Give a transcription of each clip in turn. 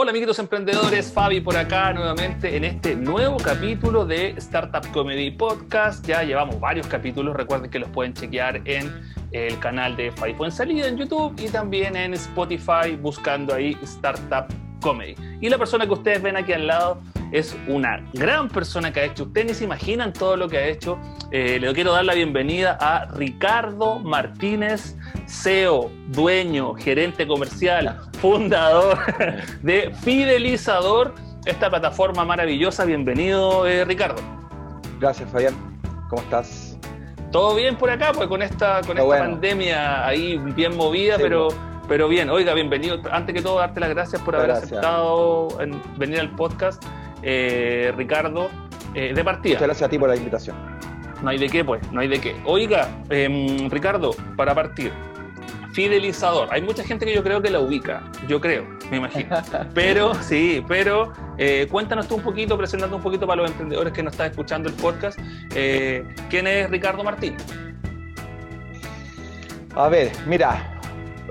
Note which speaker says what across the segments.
Speaker 1: Hola amiguitos emprendedores, Fabi por acá nuevamente en este nuevo capítulo de Startup Comedy Podcast. Ya llevamos varios capítulos, recuerden que los pueden chequear en el canal de Fabi Salida en YouTube y también en Spotify buscando ahí Startup Comedy. Y la persona que ustedes ven aquí al lado es una gran persona que ha hecho, ustedes ni se imaginan todo lo que ha hecho. Eh, le quiero dar la bienvenida a Ricardo Martínez, CEO, dueño, gerente comercial, fundador de Fidelizador, esta plataforma maravillosa. Bienvenido, eh, Ricardo.
Speaker 2: Gracias, Fabián. ¿Cómo estás?
Speaker 1: Todo bien por acá, pues con esta, con esta pandemia ahí bien movida, pero. Pero bien. Oiga, bienvenido. Antes que todo, darte las gracias por haber aceptado venir al podcast, eh, Ricardo, eh, de partida.
Speaker 2: Muchas gracias a ti por la invitación.
Speaker 1: No hay de qué, pues, no hay de qué. Oiga, em, Ricardo, para partir, fidelizador. Hay mucha gente que yo creo que la ubica, yo creo, me imagino. Pero, sí, pero eh, cuéntanos tú un poquito, presentando un poquito para los emprendedores que nos están escuchando el podcast. ¿Quién es Ricardo Martín?
Speaker 2: A ver, mira,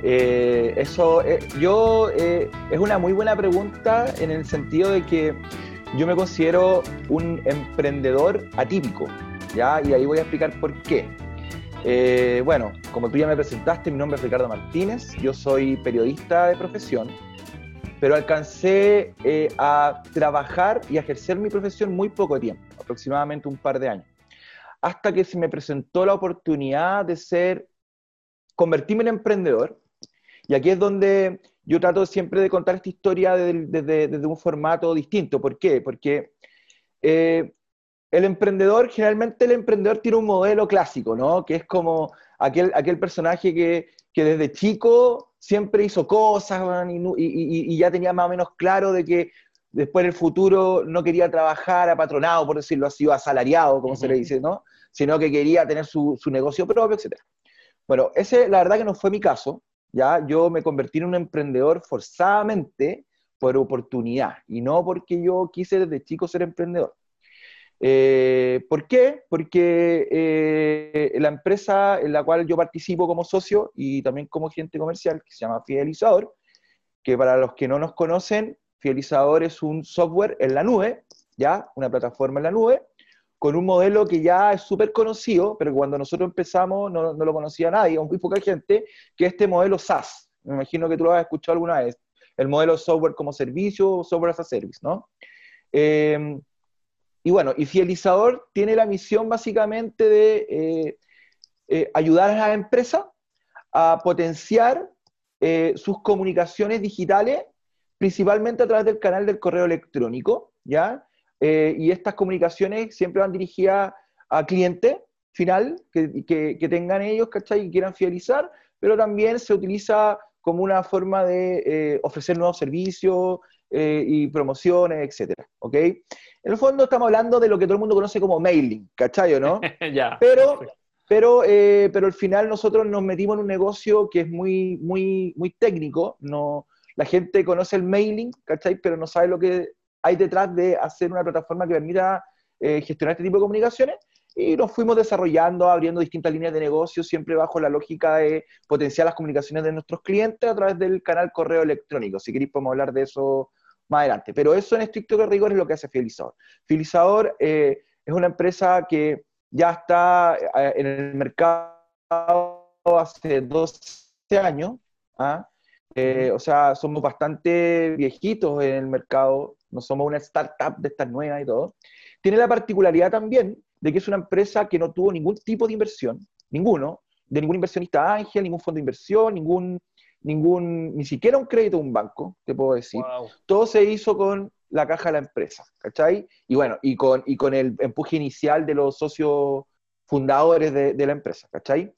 Speaker 2: eh, eso, yo, es una muy buena pregunta en el sentido de que yo me considero un emprendedor atípico, ¿ya? Y ahí voy a explicar por qué. Eh, bueno, como tú ya me presentaste, mi nombre es Ricardo Martínez, yo soy periodista de profesión, pero alcancé eh, a trabajar y ejercer mi profesión muy poco tiempo, aproximadamente un par de años, hasta que se me presentó la oportunidad de ser, convertirme en emprendedor, y aquí es donde yo trato siempre de contar esta historia desde, un formato distinto. ¿Por qué? Porque eh, el emprendedor, generalmente el emprendedor tiene un modelo clásico, ¿no? Que es como aquel, aquel personaje que, desde chico siempre hizo cosas y, ya tenía más o menos claro de que después en el futuro no quería trabajar apatronado, por decirlo así, o asalariado, como se le dice, ¿no? Sino que quería tener su, su negocio propio, etc. Bueno, ese la verdad que no fue mi caso, ¿ya? Yo me convertí en un emprendedor forzadamente por oportunidad y no porque yo quise desde chico ser emprendedor. Eh, ¿Por qué? Porque eh, la empresa en la cual yo participo como socio y también como agente comercial, que se llama Fidelizador, que para los que no nos conocen, Fidelizador es un software en la nube, ¿ya? Una plataforma en la nube, con un modelo que ya es súper conocido, pero cuando nosotros empezamos no, lo conocía nadie, o muy poca gente, que es este modelo SaaS. Me imagino que tú lo has escuchado alguna vez. El modelo software como servicio, software as a service, ¿no? Eh, y bueno, y Fidelizador tiene la misión básicamente de eh, eh, ayudar a la empresa a potenciar eh, sus comunicaciones digitales, principalmente a través del canal del correo electrónico, ¿ya? Y estas comunicaciones siempre van dirigidas a cliente final que, que, tengan ellos, ¿cachai? Y quieran fidelizar, pero también se utiliza como una forma de ofrecer nuevos servicios y promociones, etcétera, ¿ok? En el fondo estamos hablando de lo que todo el mundo conoce como mailing, ¿cachai no? ya. Pero, pero, eh, pero al final nosotros nos metimos en un negocio que es muy, muy, muy técnico. No, la gente conoce el mailing, ¿cachai? Pero no sabe lo que hay detrás de hacer una plataforma que permita eh, gestionar este tipo de comunicaciones. Y nos fuimos desarrollando, abriendo distintas líneas de negocio, siempre bajo la lógica de potenciar las comunicaciones de nuestros clientes a través del canal correo electrónico. Si queréis podemos hablar de eso más adelante. Pero eso en estricto rigor es lo que hace Fidelizador. Fidelizador eh, es una empresa que ya está eh, en el mercado hace 12 años. ¿ah? Eh, o sea, somos bastante viejitos en el mercado, no somos una startup de estas nuevas y todo. Tiene la particularidad también de que es una empresa que no tuvo ningún tipo de inversión, ninguno, de ningún inversionista ángel, ningún fondo de inversión, ningún ningún, ni siquiera un crédito de un banco, te puedo decir. Todo se hizo con la caja de la empresa, ¿cachai? Y bueno, y con, y con el empuje inicial de los socios fundadores de, la empresa, ¿cachai?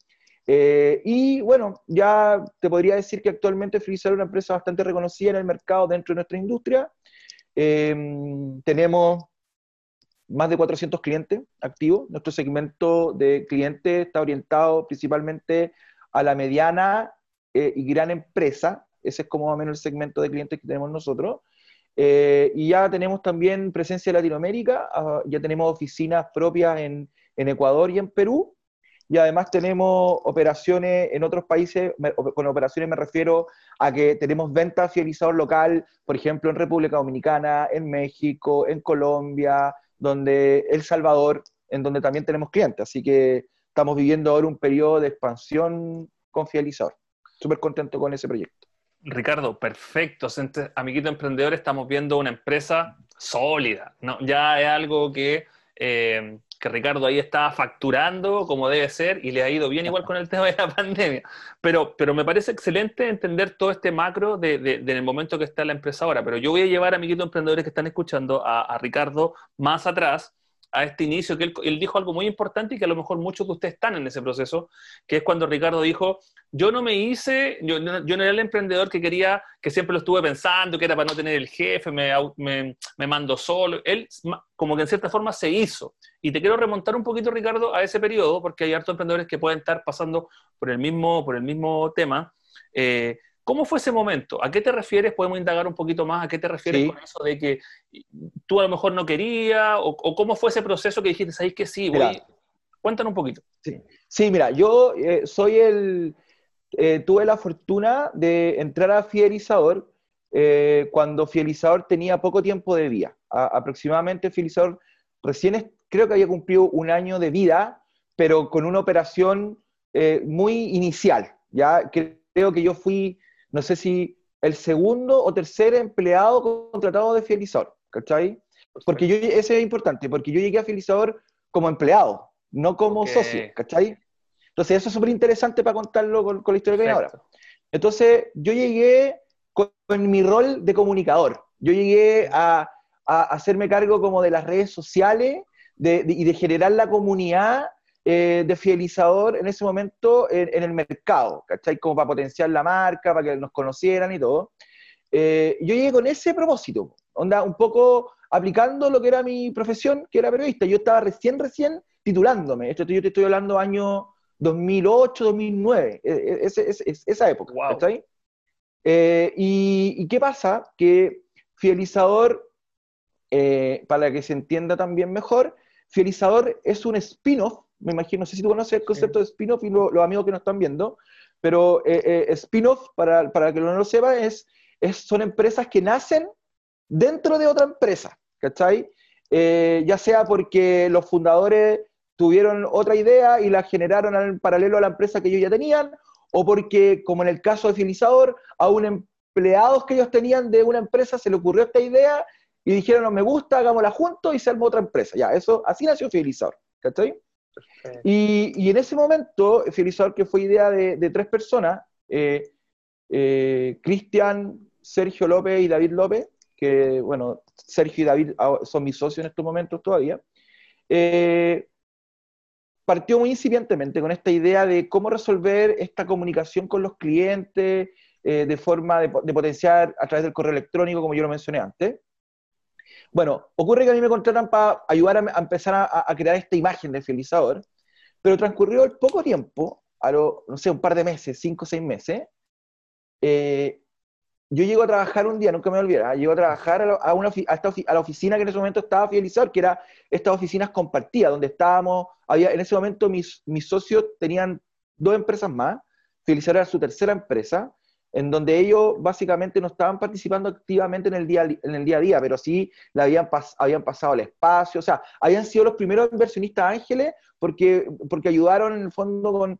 Speaker 2: Eh, y bueno, ya te podría decir que actualmente Freezer es una empresa bastante reconocida en el mercado dentro de nuestra industria. Em, tenemos más de 400 clientes activos. Nuestro segmento de clientes está orientado principalmente a la mediana eh, y gran empresa. Ese es como más o menos el segmento de clientes que tenemos nosotros. Eh, y ya tenemos también presencia en Latinoamérica, ah, ya tenemos oficinas propias en, en, Ecuador y en Perú. Y además tenemos operaciones en otros países, con operaciones me refiero a que tenemos ventas fidelizador local, por ejemplo, en República Dominicana, en México, en Colombia, donde El Salvador, en donde también tenemos clientes. Así que estamos viviendo ahora un periodo de expansión con fidelizador. Súper contento con ese proyecto.
Speaker 1: Ricardo, perfecto. Amiguito Emprendedor, estamos viendo una empresa sólida. ¿no? Ya es algo que, eh, que Ricardo ahí está facturando como debe ser y le ha ido bien igual con el tema de la pandemia. Pero, pero me parece excelente entender todo este macro de, del momento que está la empresa ahora. Pero yo voy a llevar, amiguitos emprendedores que están escuchando, a, a Ricardo más atrás a este inicio, que él, dijo algo muy importante y que a lo mejor muchos de ustedes están en ese proceso, que es cuando Ricardo dijo, yo no me hice, yo, no era el emprendedor que quería, que siempre lo estuve pensando, que era para no tener el jefe, me, me, me mando solo. Él como que en cierta forma se hizo. Y te quiero remontar un poquito, Ricardo, a ese periodo, porque hay hartos emprendedores que pueden estar pasando por el mismo, por el mismo tema. Eh, ¿Cómo fue ese momento? ¿A qué te refieres? Podemos indagar un poquito más. ¿A qué te refieres con eso de que tú a lo mejor no querías? ¿O, cómo fue ese proceso que dijiste, ¿sabes que sí? Cuéntanos un poquito.
Speaker 2: Sí, mira, yo eh, soy el... Eh, tuve la fortuna de entrar a Fidelizador eh, cuando Fidelizador tenía poco tiempo de vida. aproximadamente Fidelizador recién creo que había cumplido un año de vida, pero con una operación muy inicial. Ya creo que yo fui no sé si el segundo o tercer empleado contratado de Fidelizador, ¿cachai? Porque yo, ese es importante, porque yo llegué a Fidelizador como empleado, no como socio, ¿cachai? Entonces eso es súper interesante para contarlo con, la historia que viene ahora. Entonces yo llegué con, mi rol de comunicador, yo llegué a, hacerme cargo como de las redes sociales y de generar la comunidad eh, de fidelizador en ese momento en, el mercado, ¿cachai? Como para potenciar la marca, para que nos conocieran y todo. Eh, yo llegué con ese propósito, onda, un poco aplicando lo que era mi profesión, que era periodista. Yo estaba recién, recién titulándome. Esto yo te estoy hablando año 2008, 2009, e, e, es, esa época, ¿cachai? Eh, y, qué pasa? Que Fidelizador, para que se entienda también mejor, Fidelizador es un spin-off me imagino, no sé si tú conoces el concepto de spin-off y los amigos que nos están viendo, pero eh, eh, spin-off, para, para que no lo sepa, es, es, son empresas que nacen dentro de otra empresa, ¿cachai? Eh, ya sea porque los fundadores tuvieron otra idea y la generaron en paralelo a la empresa que ellos ya tenían, o porque, como en el caso de Fidelizador, a un empleados que ellos tenían de una empresa se le ocurrió esta idea y dijeron, no me gusta, hagámosla juntos y se armó otra empresa. Ya, eso, así nació Fidelizador, ¿cachai? Y, en ese momento, Fidelizador, que fue idea de, tres personas, eh, eh, Cristian, Sergio López y David López, que, bueno, Sergio y David son mis socios en estos momentos todavía, eh, partió muy incipientemente con esta idea de cómo resolver esta comunicación con los clientes de forma de, potenciar a través del correo electrónico, como yo lo mencioné antes. Bueno, ocurre que a mí me contratan para ayudar a, empezar a, crear esta imagen de fidelizador, pero transcurrió el poco tiempo, a lo, no sé, un par de meses, cinco o seis meses, eh, yo llego a trabajar un día, nunca me olvidaré, llego a trabajar a, una, a, la oficina que en ese momento estaba fidelizador, que era estas oficinas compartidas, donde estábamos, había, en ese momento mis, mis socios tenían dos empresas más, Fidelizador era su tercera empresa, en donde ellos básicamente no estaban participando activamente en el día, en el día a día, pero sí le habían, habían pasado el espacio, o sea, habían sido los primeros inversionistas ángeles porque, porque ayudaron en el fondo con,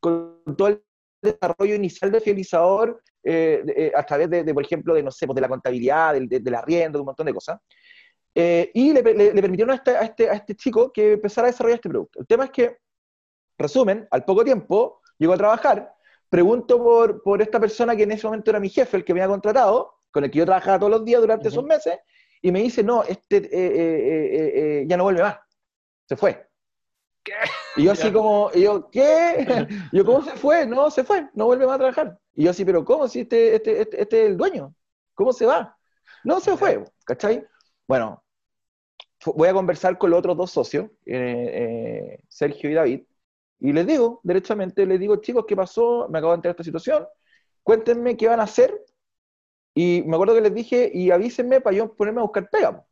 Speaker 2: con todo el desarrollo inicial de fidelizador eh, eh, a través de, por ejemplo, de, no sé, pues, de la contabilidad, del, de, la rienda, de un montón de cosas. Eh, y le, permitieron a este, a, este, a este chico que empezara a desarrollar este producto. El tema es que, resumen, al poco tiempo llegó a trabajar pregunto por, por esta persona que en ese momento era mi jefe, el que me había contratado, con el que yo trabajaba todos los días durante esos meses, y me dice, no, este eh, eh, eh, ya no vuelve más, se fue. ¿Qué? Y yo así como, y yo, ¿qué? yo, ¿cómo se fue? No, se fue, no vuelve más a trabajar. Y yo así, pero ¿cómo? Si este, este, este, este es el dueño, ¿cómo se va? No, se fue, ¿cachai? Bueno, voy a conversar con los otros dos socios, Sergio y David, y les digo, derechamente, les digo, chicos, ¿qué pasó? Me acabo de enterar esta situación. Cuéntenme qué van a hacer. Y me acuerdo que les dije, y avísenme para yo ponerme a buscar pega.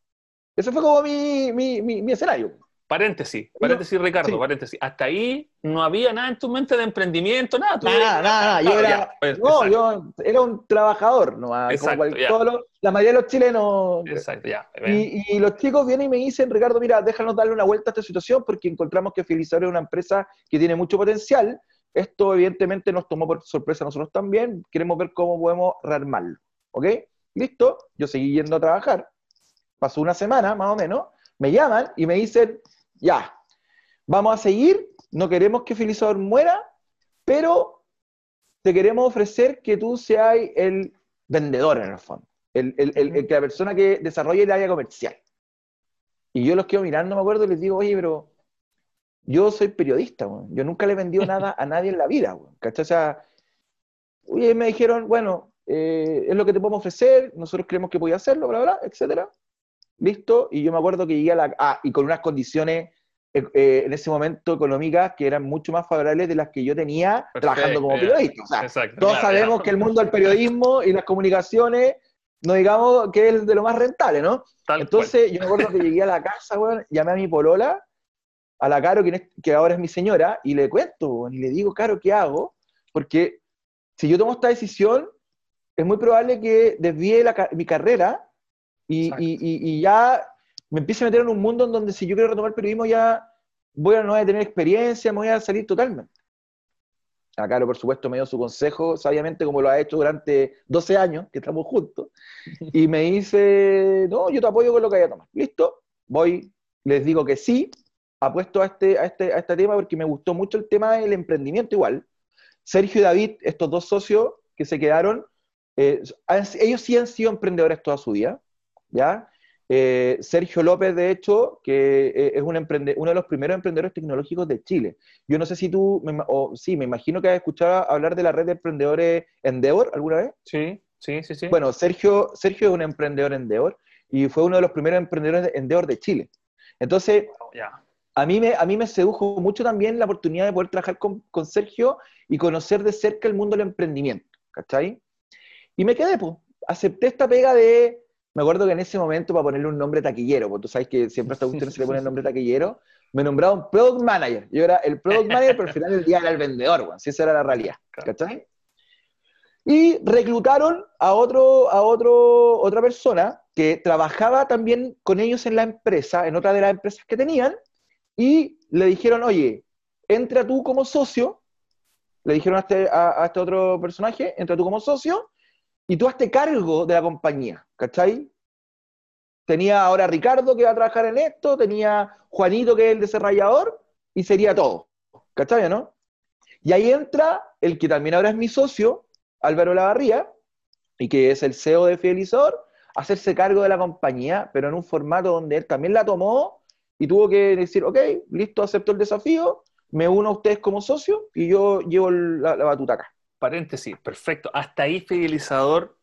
Speaker 2: Ese fue como mi, mi, mi, escenario.
Speaker 1: Paréntesis, paréntesis, Ricardo, paréntesis. Hasta ahí no había nada en tu mente de emprendimiento, nada.
Speaker 2: nada, nada, Yo, era, pues, no, yo era un trabajador, no, como la mayoría de los chilenos.
Speaker 1: Exacto, ya.
Speaker 2: Y, los chicos vienen y me dicen, Ricardo, mira, déjanos darle una vuelta a esta situación porque encontramos que Fidelizador es una empresa que tiene mucho potencial. Esto, evidentemente, nos tomó por sorpresa a nosotros también. Queremos ver cómo podemos rearmarlo. ¿Ok? Listo. Yo seguí yendo a trabajar. Pasó una semana, más o menos. Me llaman y me dicen ya, vamos a seguir, no queremos que Felizador muera, pero te queremos ofrecer que tú seas el vendedor en el fondo, el, que la persona que desarrolle el área comercial. Y yo los quedo mirando, me acuerdo, y les digo, oye, pero yo soy periodista, yo nunca le he vendido nada a nadie en la vida, ¿cachai? O sea, oye, me dijeron, bueno, eh, es lo que te podemos ofrecer, nosotros creemos que voy a hacerlo, bla, bla, etcétera. Listo, y yo me acuerdo que llegué a la... Ah, y con unas condiciones eh, eh, en ese momento económicas que eran mucho más favorables de las que yo tenía trabajando como periodista. O sea, todos sabemos que el mundo del periodismo y las comunicaciones, no digamos que es de lo más rentable, ¿no? Entonces, yo me acuerdo que llegué a la casa, bueno, llamé a mi polola, a la Caro, que, ahora es mi señora, y le cuento, y le digo, Caro, ¿qué hago? Porque si yo tomo esta decisión, es muy probable que desvíe mi carrera y, ya me empiezo a meter en un mundo en donde si yo quiero retomar periodismo ya voy a no voy a tener experiencia, me voy a salir totalmente. Acá, por supuesto, me dio su consejo, sabiamente, como lo ha hecho durante 12 años que estamos juntos, y me dice, no, yo te apoyo con lo que haya tomado. Listo, voy, les digo que sí, apuesto a este, a, este, a este tema porque me gustó mucho el tema del emprendimiento igual. Sergio y David, estos dos socios que se quedaron, eh, ellos sí han sido emprendedores toda su vida, ¿ya? Eh, Sergio López, de hecho, que eh, es un uno de los primeros emprendedores tecnológicos de Chile. Yo no sé si tú, o sí, me imagino que has escuchado hablar de la red de emprendedores Endeavor alguna vez.
Speaker 1: Sí, sí, sí, sí.
Speaker 2: Bueno, Sergio, Sergio es un emprendedor Endeavor y fue uno de los primeros emprendedores de Endeavor de Chile. Entonces, a, mí me, a mí me sedujo mucho también la oportunidad de poder trabajar con, con Sergio y conocer de cerca el mundo del emprendimiento, ¿cachai? Y me quedé, pues, acepté esta pega de me acuerdo que en ese momento, para ponerle un nombre taquillero, porque tú sabes que siempre a esta cuestión se le pone el nombre taquillero, me nombraron Product Manager. Yo era el Product Manager, pero al final del día era el vendedor, bueno, si esa era la realidad. ¿Cachai? Y reclutaron a, otro, a otro, otra persona que trabajaba también con ellos en la empresa, en otra de las empresas que tenían, y le dijeron, oye, entra tú como socio, le dijeron a este, a este otro personaje, entra tú como socio, y tú hazte cargo de la compañía, ¿cachai? Tenía ahora Ricardo que va a trabajar en esto, tenía Juanito que es el desarrollador, y sería todo, ¿cachai, no? Y ahí entra el que también ahora es mi socio, Álvaro Lavarría, y que es el CEO de Fidelizador, hacerse cargo de la compañía, pero en un formato donde él también la tomó y tuvo que decir, ok, listo, acepto el desafío, me uno a ustedes como socio y yo llevo la, la batuta acá
Speaker 1: paréntesis, perfecto. Hasta ahí Fidelizador.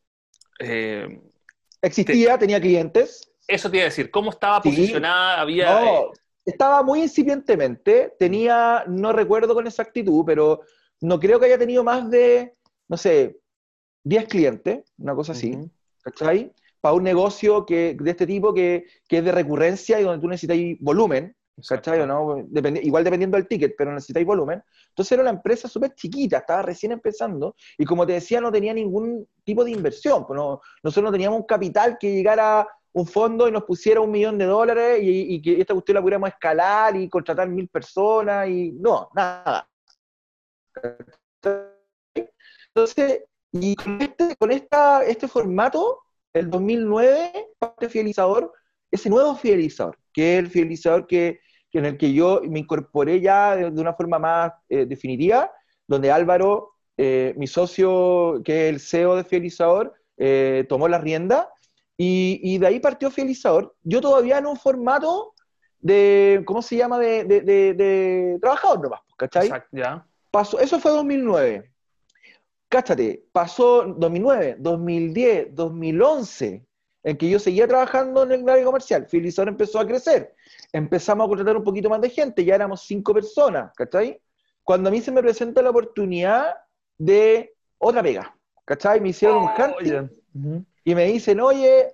Speaker 1: Eh,
Speaker 2: Existía, tenía clientes.
Speaker 1: Eso te iba a decir, ¿cómo estaba posicionada? Había.
Speaker 2: No, eh, estaba muy incipientemente. Tenía, no recuerdo con exactitud, pero no creo que haya tenido más de, no sé, 10 clientes, una cosa así. ¿Cachai? Para un negocio que, de este tipo que, que, es de recurrencia y donde tú necesitas volumen. ¿Cachai no? igual dependiendo del ticket, pero necesitáis volumen. Entonces era una empresa súper chiquita, estaba recién empezando y como te decía, no tenía ningún tipo de inversión. Pues nosotros no teníamos un capital que llegara un fondo y nos pusiera un millón de dólares y, que esta cuestión la pudiéramos escalar y contratar mil personas y no, nada. Entonces, y con este, con esta, este formato, el 2009, parte fidelizador, ese nuevo fidelizador, que es el fidelizador que en el que yo me incorporé ya de, una forma más eh, definitiva, donde Álvaro, eh, mi socio, que es el CEO de Fidelizador, eh, tomó la rienda y, de ahí partió Fidelizador. Yo todavía en un formato de, ¿cómo se llama?, de, de, trabajador nomás, ¿cachai? Exacto, ya. Pasó, eso fue 2009. Cáchate, pasó 2009, 2010, 2011, en que yo seguía trabajando en el área comercial. Fidelizador empezó a crecer empezamos a contratar un poquito más de gente, ya éramos cinco personas, ¿cachai? Cuando a mí se me presenta la oportunidad de otra pega, ¿cachai? Me hicieron un oh, hunting y me dicen, oye,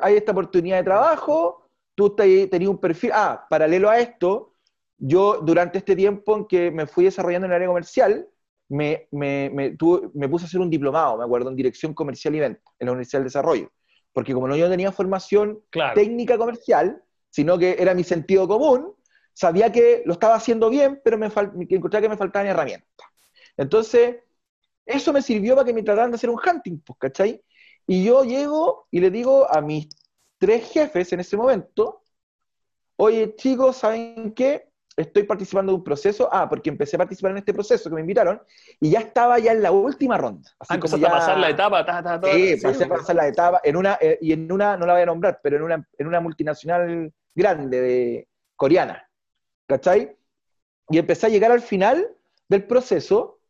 Speaker 2: hay esta oportunidad de trabajo, tú tenías un perfil, ah, paralelo a esto, yo durante este tiempo en que me fui desarrollando en el área comercial, me, me, me, me puse a hacer un diplomado, me acuerdo, en dirección comercial y venta en la Universidad del Desarrollo. Porque como no yo tenía formación técnica comercial, sino que era mi sentido común, sabía que lo estaba haciendo bien, pero me que encontraba que me faltaban herramientas. Entonces, eso me sirvió para que me trataran de hacer un hunting, pues, ¿cachai? Y yo llego y le digo a mis tres jefes en ese momento, oye chicos, ¿saben qué? Estoy participando de un proceso, ah, porque empecé a participar en este proceso que me invitaron, y ya estaba ya en la última ronda.
Speaker 1: Así ah, como ya... a pasar la etapa,
Speaker 2: Sí, pasé a pasar la etapa, en una, eh, y en una, no la voy a nombrar, pero en una, en una multinacional grande de coreana, ¿cachai? Y empecé a llegar al final del proceso,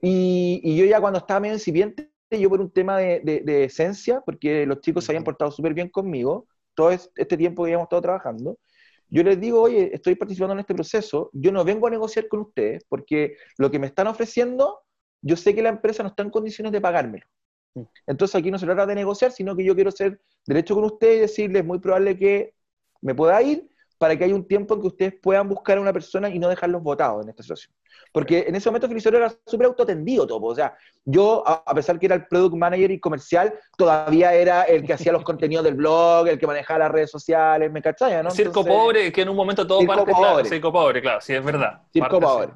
Speaker 2: y, y yo ya cuando estaba medio incipiente, yo por un tema de, esencia, porque los chicos se habían portado súper bien conmigo, todo este tiempo que habíamos estado trabajando, yo les digo, oye, estoy participando en este proceso, yo no vengo a negociar con ustedes, porque lo que me están ofreciendo, yo sé que la empresa no está en condiciones de pagármelo. Mm. Entonces aquí no se trata de negociar, sino que yo quiero ser derecho con ustedes y decirles, es muy probable que me pueda ir para que haya un tiempo en que ustedes puedan buscar a una persona y no dejarlos votados en esta situación. Porque en ese momento Felicero era súper autotendido todo. O sea, yo, a pesar que era el product manager y comercial, todavía era el que hacía los contenidos del blog, el que manejaba las redes sociales, ¿me cachai? ¿no?
Speaker 1: Circo pobre, que en un momento todo
Speaker 2: circo
Speaker 1: parte,
Speaker 2: pobre.
Speaker 1: circo pobre, claro, sí, es verdad.
Speaker 2: Circo pobre.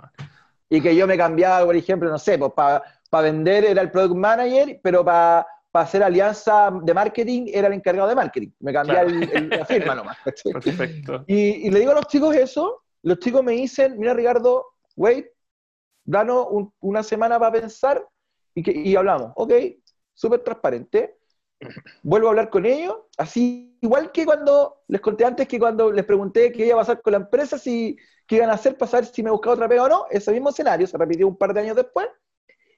Speaker 2: Y que yo me cambiaba, por ejemplo, no sé, pues para vender era el product manager, pero para hacer alianza de marketing era el encargado de marketing. Me cambiaba la firma nomás. Perfecto. Y, y, le digo a los chicos eso, los chicos me dicen, mira Ricardo, wait, danos una semana para pensar y, que, y hablamos. Ok, súper transparente. Vuelvo a hablar con ellos, así igual que cuando les conté antes que cuando les pregunté qué iba a pasar con la empresa, si qué iban a hacer para saber si me buscaba otra pega o no, ese mismo escenario se repitió un par de años después,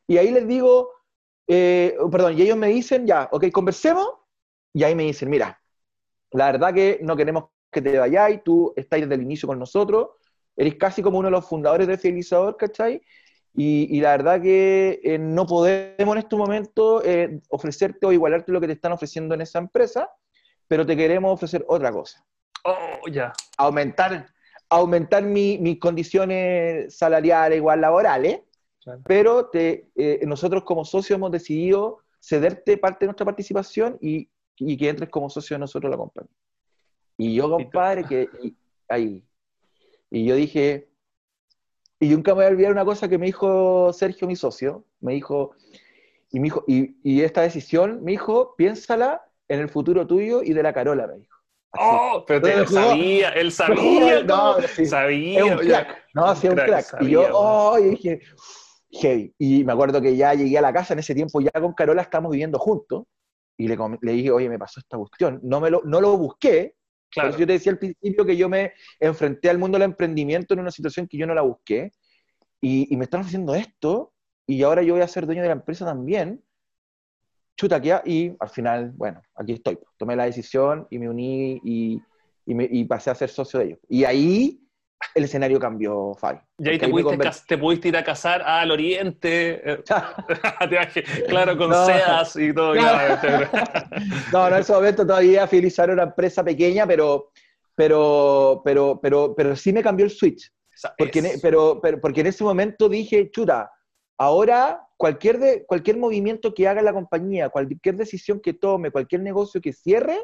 Speaker 2: y ahí les digo, eh, perdón, y ellos me dicen, ya, ok, conversemos, y ahí me dicen, mira, la verdad que no queremos que te vayáis, tú estás desde el inicio con nosotros, eres casi como uno de los fundadores de Fidelizador, ¿cachai? Y, la verdad que eh, no podemos en este momento eh, ofrecerte o igualarte lo que te están ofreciendo en esa empresa, pero te queremos ofrecer otra cosa.
Speaker 1: Oh, ya.
Speaker 2: Aumentar, aumentar mis condiciones salariales, igual laborales, pero te, eh, nosotros como socios hemos decidido cederte parte de nuestra participación y, que entres como socio de nosotros la compañía. Y yo, compadre, que ahí. Y yo dije, y nunca me voy a olvidar una cosa que me dijo Sergio, mi socio, me dijo, y, me dijo, y, esta decisión, me dijo, piénsala en el futuro tuyo y de la Carola, me dijo.
Speaker 1: Oh, pero él sabía, él sabía, no, sabía.
Speaker 2: Es un crack, no, sí, un crack. y yo, oh, y dije, heavy. Y me acuerdo que ya llegué a la casa en ese tiempo, ya con Carola estamos viviendo juntos, y le, le dije, oye, me pasó esta cuestión. No, me lo, no lo busqué, Claro. yo te decía al principio que yo me enfrenté al mundo del emprendimiento en una situación que yo no la busqué y, me están ofreciendo esto y ahora yo voy a ser dueño de la empresa también. Chuta, que y al final, bueno, aquí estoy. Tomé la decisión y me uní y, y, me, y pasé a ser socio de ellos. Y ahí el escenario cambió, Fabi.
Speaker 1: Y ahí te pudiste, ir a casar al oriente, eh, claro, con sedas y todo.
Speaker 2: no, no, en ese momento todavía Fidelizar era una empresa pequeña, pero, pero, pero, pero, pero sí me cambió el switch. Porque, en, e, pero, pero, porque en ese momento dije, chuta, ahora cualquier, de, cualquier movimiento que haga la compañía, cualquier decisión que tome, cualquier negocio que cierre,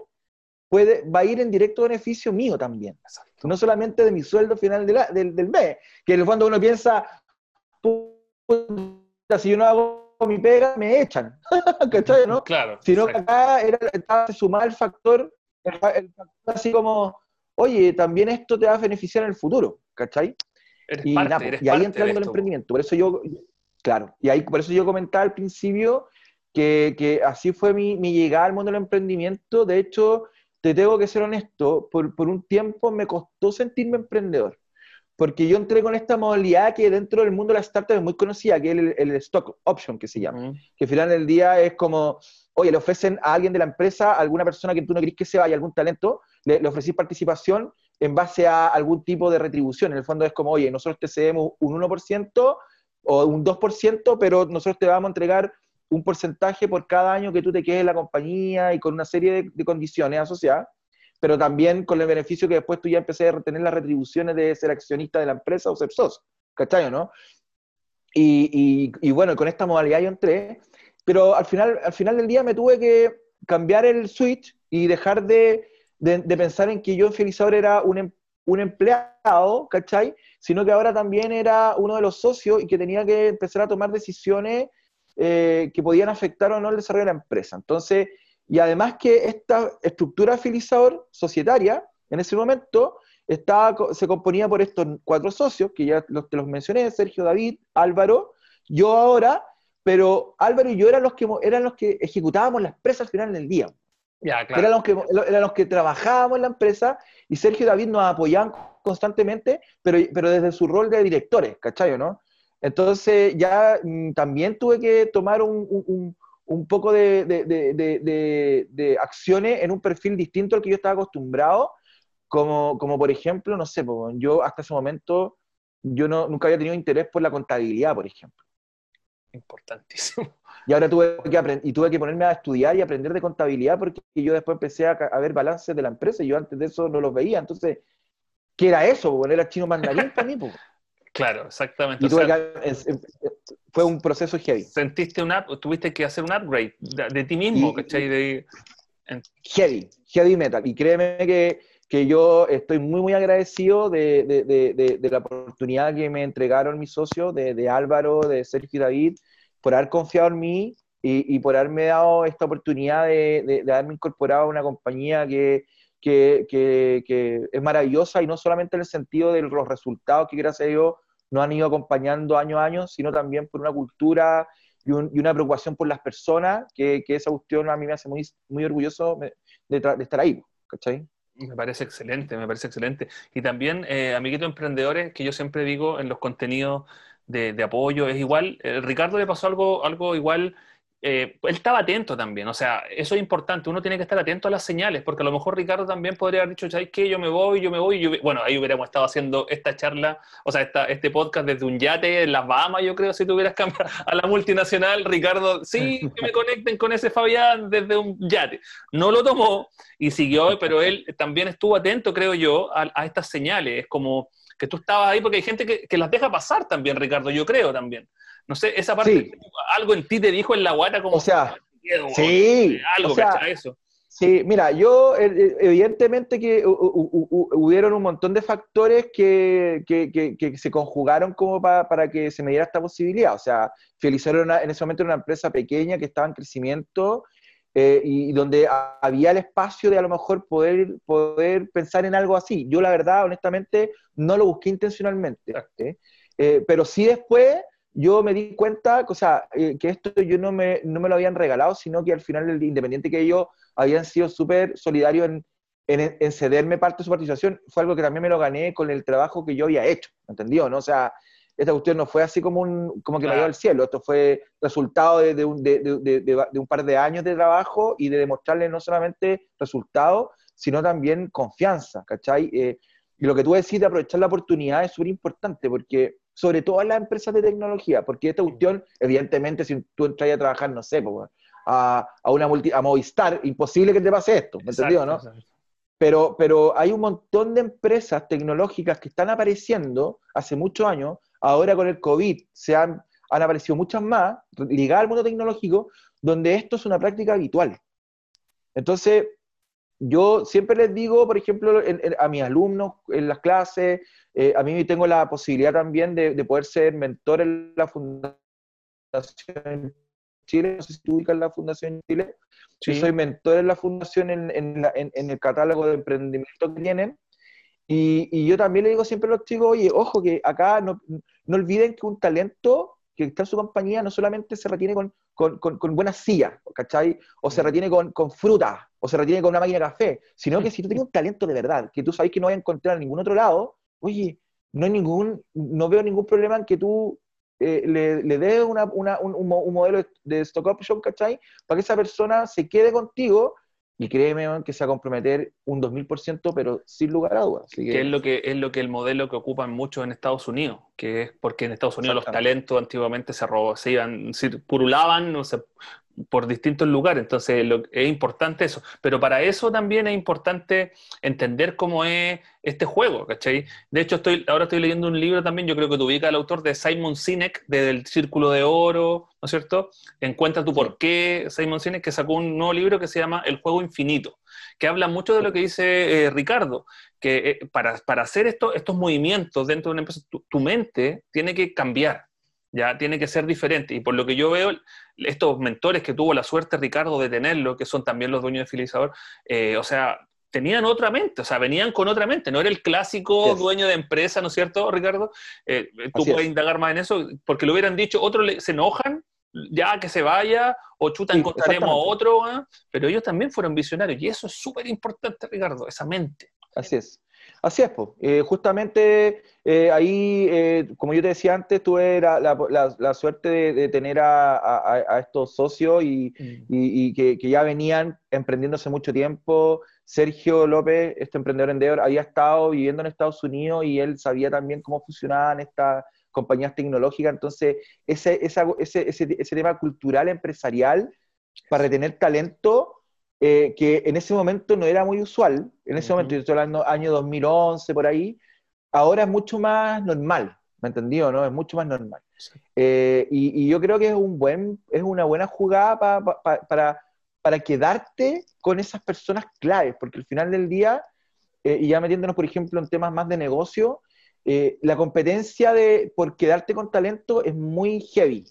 Speaker 2: puede, va a ir en directo beneficio mío también. No solamente de mi sueldo final del, del, mes, que en el fondo uno piensa, si yo no hago mi pega, me echan. ¿Cachai, no?
Speaker 1: Claro.
Speaker 2: Sino que acá era, estaba sumar el factor, el, factor así como, oye, también esto te va a beneficiar en el futuro, ¿cachai? y, y ahí entra el emprendimiento. Por eso yo, claro, y ahí por eso yo comentaba al principio que, que así fue mi, mi, llegada al mundo del emprendimiento. De hecho, te tengo que ser honesto, por, por, un tiempo me costó sentirme emprendedor, porque yo entré con esta modalidad que dentro del mundo de la startup es muy conocida, que es el, stock option, que se llama, que al final del día es como, oye, le ofrecen a alguien de la empresa, a alguna persona que tú no querés que se vaya, algún talento, le, le ofrecís participación en base a algún tipo de retribución. En el fondo es como, oye, nosotros te cedemos un 1% o un 2%, pero nosotros te vamos a entregar un porcentaje por cada año que tú te quedes en la compañía y con una serie de, condiciones asociadas, pero también con el beneficio que después tú ya empecé a retener las retribuciones de ser accionista de la empresa o ser socio, ¿cachai no? Y, bueno, con esta modalidad yo entré, pero al final, al final del día me tuve que cambiar el switch y dejar de, de, pensar en que yo en Felizador era un, em, un empleado, ¿cachai? Sino que ahora también era uno de los socios y que tenía que empezar a tomar decisiones eh, que podían afectar o no el desarrollo de la empresa. Entonces, y además que esta estructura afilizador societaria, en ese momento, estaba, se componía por estos cuatro socios, que ya los, te los mencioné, Sergio, David, Álvaro, yo ahora, pero Álvaro y yo eran los que, eran los que ejecutábamos la empresa al final del día. Ya, claro. eran, los que, eran los que trabajábamos en la empresa y Sergio y David nos apoyaban constantemente, pero, pero desde su rol de directores, ¿cachai? ¿no? Entonces ya mm, también tuve que tomar un, un, poco de, de, de, acciones en un perfil distinto al que yo estaba acostumbrado, como, como por ejemplo, no sé, yo hasta ese momento yo no, nunca había tenido interés por la contabilidad, por ejemplo.
Speaker 1: Importantísimo.
Speaker 2: Y ahora tuve que, y tuve que ponerme a estudiar y aprender de contabilidad porque yo después empecé a, a ver balances de la empresa y yo antes de eso no los veía. Entonces, ¿qué era eso? Era chino mandarín para mí.
Speaker 1: Claro, exactamente.
Speaker 2: fue un proceso heavy.
Speaker 1: Sentiste un tuviste que hacer un upgrade de, ti mismo, ¿cachai? De,
Speaker 2: Heavy, heavy metal. Y créeme que, que yo estoy muy, muy agradecido de, de, la oportunidad que me entregaron mis socios, de, Álvaro, de Sergio y David, por haber confiado en mí y, y por haberme dado esta oportunidad de, haberme incorporado a una compañía que, que, que, que, es maravillosa y no solamente en el sentido de los resultados que gracias a Dios nos han ido acompañando año a año, sino también por una cultura y, una preocupación por las personas, que, esa cuestión a mí me hace muy, muy orgulloso de, estar ahí, ¿cachai?
Speaker 1: Me parece excelente, me parece excelente. Y también, eh, amiguitos emprendedores, que yo siempre digo en los contenidos de, apoyo, es igual, eh, Ricardo le pasó algo, algo igual eh, él estaba atento también, o sea, eso es importante, uno tiene que estar atento a las señales, porque a lo mejor Ricardo también podría haber dicho, ¿sabes qué? Yo me voy, yo me voy, yo... bueno, ahí hubiéramos estado haciendo esta charla, o sea, esta, este podcast desde un yate en las Bahamas, yo creo, si tuvieras cambiado a la multinacional, Ricardo, sí, que me conecten con ese Fabián desde un yate. No lo tomó y siguió, pero él también estuvo atento, creo yo, a, estas señales, es como que tú estabas ahí, porque hay gente que, que las deja pasar también, Ricardo, yo creo también. No sé, esa parte, algo en ti te dijo en la guata como...
Speaker 2: O sea, sí, algo, o sea, eso. Sí, mira, yo eh, eh, evidentemente que hubieron un montón de factores que, que, que, se conjugaron como para que se me diera esta posibilidad. O sea, Felizar en ese momento era una empresa pequeña que estaba en crecimiento eh, y donde había el espacio de a lo mejor poder, poder pensar en algo así. Yo la verdad, honestamente, no lo busqué intencionalmente, pero sí después yo me di cuenta o sea, eh, que esto yo no me, no me lo habían regalado, sino que al final, el independiente que ellos habían sido súper solidarios en, en, cederme parte de su participación, fue algo que también me lo gané con el trabajo que yo había hecho, ¿entendió? ¿no? O sea, esta cuestión no fue así como, un, como que me dio al cielo, esto fue resultado de, de, un, de, de, un par de años de trabajo y de demostrarle no solamente resultados, sino también confianza, ¿cachai? Eh, y lo que tú decís de aprovechar la oportunidad es súper importante porque sobre todo en las empresas de tecnología, porque esta cuestión, evidentemente, si tú entras a trabajar, no sé, a, a, una multi, a Movistar, imposible que te pase esto, ¿me entendió, no? Pero, pero hay un montón de empresas tecnológicas que están apareciendo hace muchos años, ahora con el COVID se han, han aparecido muchas más, ligadas al mundo tecnológico, donde esto es una práctica habitual. Entonces, yo siempre les digo, por ejemplo, a mis alumnos en las clases, eh, a mí tengo la posibilidad también de, poder ser mentor en la Fundación Chile, no sé si tú ubicas la Fundación Chile, yo soy mentor en la Fundación en, el catálogo de emprendimiento que tienen, y, yo también le digo siempre a los chicos, oye, ojo que acá no, no olviden que un talento que está en su compañía no solamente se retiene con, con, con, buenas sillas, ¿cachai? O se retiene con, con fruta, o se retiene con una máquina de café, sino que si tú tienes un talento de verdad, que tú sabes que no vas a encontrar en ningún otro lado, oye, no, hay ningún, no veo ningún problema en que tú eh, le, le des una, una, un, un, modelo de stock option, ¿cachai? Para que esa persona se quede contigo y créeme que se va a comprometer un 2000%, pero sin lugar a dudas.
Speaker 1: Que... es lo que es lo que el modelo que ocupan muchos en Estados Unidos, que es porque en Estados Unidos los talentos antiguamente se, robó, se iban, purulaban, no sé, por distintos lugares, entonces es importante eso, pero para eso también es importante entender cómo es este juego, ¿cachai? De hecho, estoy, ahora estoy leyendo un libro también, yo creo que te ubica el autor de Simon Sinek, del Círculo de Oro, ¿no es cierto? Encuentra tu por qué, Simon Sinek, que sacó un nuevo libro que se llama El Juego Infinito, que habla mucho de lo que dice eh, Ricardo, que eh, para, hacer esto, estos movimientos dentro de una empresa, tu mente tiene que cambiar, ya tiene que ser diferente. Y por lo que yo veo, estos mentores que tuvo la suerte Ricardo de tenerlo, que son también los dueños de Filizador, eh, o sea, tenían otra mente, o sea, venían con otra mente, no era el clásico dueño de empresa, ¿no es cierto, Ricardo? Eh, tú puedes indagar más en eso, porque lo hubieran dicho, otros se enojan, ya que se vaya, o chuta, encontraremos a otro, ¿ah? pero ellos también fueron visionarios, y eso es súper importante, Ricardo, esa mente.
Speaker 2: Así es. Así es, pues. justamente eh, ahí, eh, como yo te decía antes, tuve la, la, suerte de, tener a, estos socios y, mm. que, ya venían emprendiéndose mucho tiempo. Sergio López, este emprendedor endeavor, había estado viviendo en Estados Unidos y él sabía también cómo funcionaban estas compañías tecnológicas. Entonces, ese, ese, ese, ese tema cultural, empresarial, para retener talento, eh, que en ese momento no era muy usual, en ese momento, yo estoy hablando año 2011, por ahí, ahora es mucho más normal, ¿me entendió? ¿no? Es mucho más normal. Eh, y, yo creo que es, un buen, es una buena jugada para, para quedarte con esas personas claves, porque al final del día, eh, y ya metiéndonos, por ejemplo, en temas más de negocio, la competencia de, por quedarte con talento es muy heavy.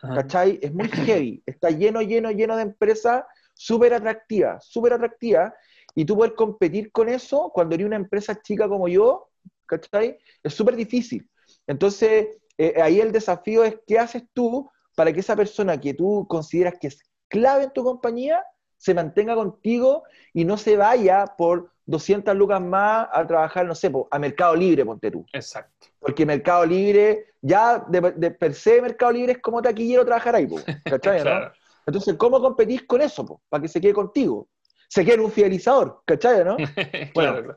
Speaker 2: ¿Cachai? Es muy heavy. Está lleno, lleno, lleno de empresas súper atractiva, súper atractiva, y tú poder competir con eso cuando eres una empresa chica como yo, ¿cachai? Es súper difícil. Entonces, eh, ahí el desafío es qué haces tú para que esa persona que tú consideras que es clave en tu compañía se mantenga contigo y no se vaya por 200 lucas más a trabajar, no sé, a Mercado Libre, ponte tú.
Speaker 1: Exacto.
Speaker 2: Porque Mercado Libre, ya de, per se Mercado Libre es como taquillero trabajar ahí, ¿cachai? claro. Entonces, ¿cómo competís con eso? Para que se quede contigo. Se quede en un fidelizador, ¿cachai? ¿no? bueno,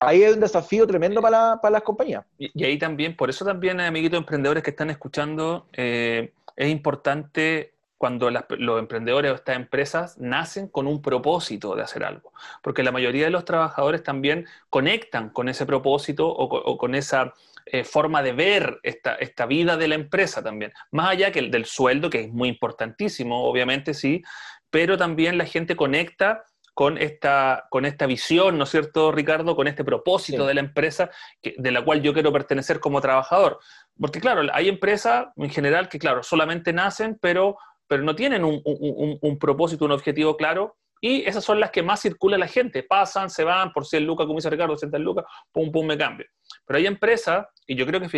Speaker 2: ahí hay un desafío tremendo para, las compañías.
Speaker 1: Y, ahí también, por eso también, amiguitos emprendedores que están escuchando, eh, es importante cuando los emprendedores o estas empresas nacen con un propósito de hacer algo. Porque la mayoría de los trabajadores también conectan con ese propósito o con esa eh, forma de ver esta, esta, vida de la empresa también. Más allá que el del sueldo, que es muy importantísimo, obviamente sí, pero también la gente conecta con esta, con esta visión, ¿no es cierto, Ricardo? Con este propósito de la empresa que, de la cual yo quiero pertenecer como trabajador. Porque claro, hay empresas en general que, claro, solamente nacen, pero, pero no tienen un, un, un propósito, un objetivo claro, y esas son las que más circula la gente. Pasan, se van, por 100 lucas, como dice Ricardo, 100 lucas, pum, pum, me cambio. Pero hay empresas, y yo creo que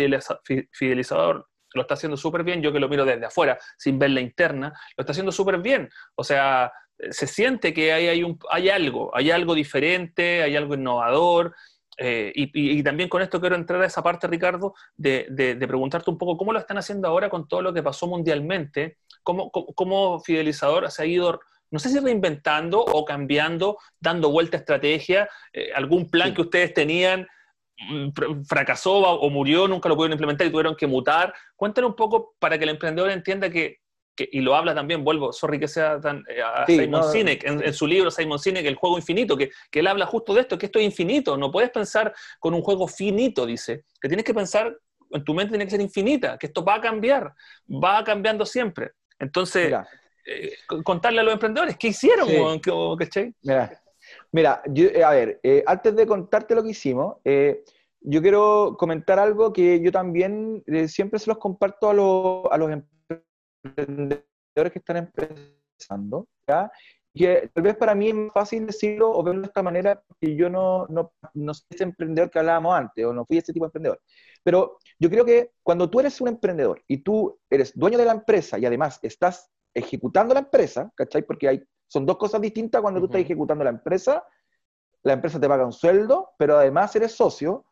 Speaker 1: Fidelizador lo está haciendo súper bien, yo que lo miro desde afuera, sin ver la interna, lo está haciendo súper bien. O sea, se siente que hay, hay, un, hay algo, hay algo diferente, hay algo innovador. Eh, y, también con esto quiero entrar a esa parte, Ricardo, de, de, preguntarte un poco cómo lo están haciendo ahora con todo lo que pasó mundialmente, cómo, cómo, cómo Fidelizador se ha ido no sé si reinventando o cambiando, dando vuelta a estrategia, eh, algún plan que ustedes tenían mm, fracasó o murió, nunca lo pudieron implementar y tuvieron que mutar. Cuéntanos un poco para que el emprendedor entienda que, y lo habla también, vuelvo, sorry que sea tan, eh, a Simon Sinek, en, su libro Simon Sinek, El juego infinito, que, que, él habla justo de esto, que esto es infinito, no puedes pensar con un juego finito, dice, que tienes que pensar, en tu mente tiene que ser infinita, que esto va a cambiar, va cambiando siempre. Entonces, eh, contarle a los emprendedores qué hicieron,
Speaker 2: Mira, mira eh, a ver, eh, antes de contarte lo que hicimos, yo quiero comentar algo que yo también siempre se los comparto a, a los emprendedores que están empezando, ¿ya? que tal vez para mí es más fácil decirlo o verlo de esta manera porque yo no, no, no soy ese emprendedor que hablábamos antes o no fui ese tipo de emprendedor. Pero yo creo que cuando tú eres un emprendedor y tú eres dueño de la empresa y además estás ejecutando la empresa, ¿cachai? Porque hay, son dos cosas distintas cuando tú estás ejecutando la empresa. La empresa te paga un sueldo, pero además eres socio,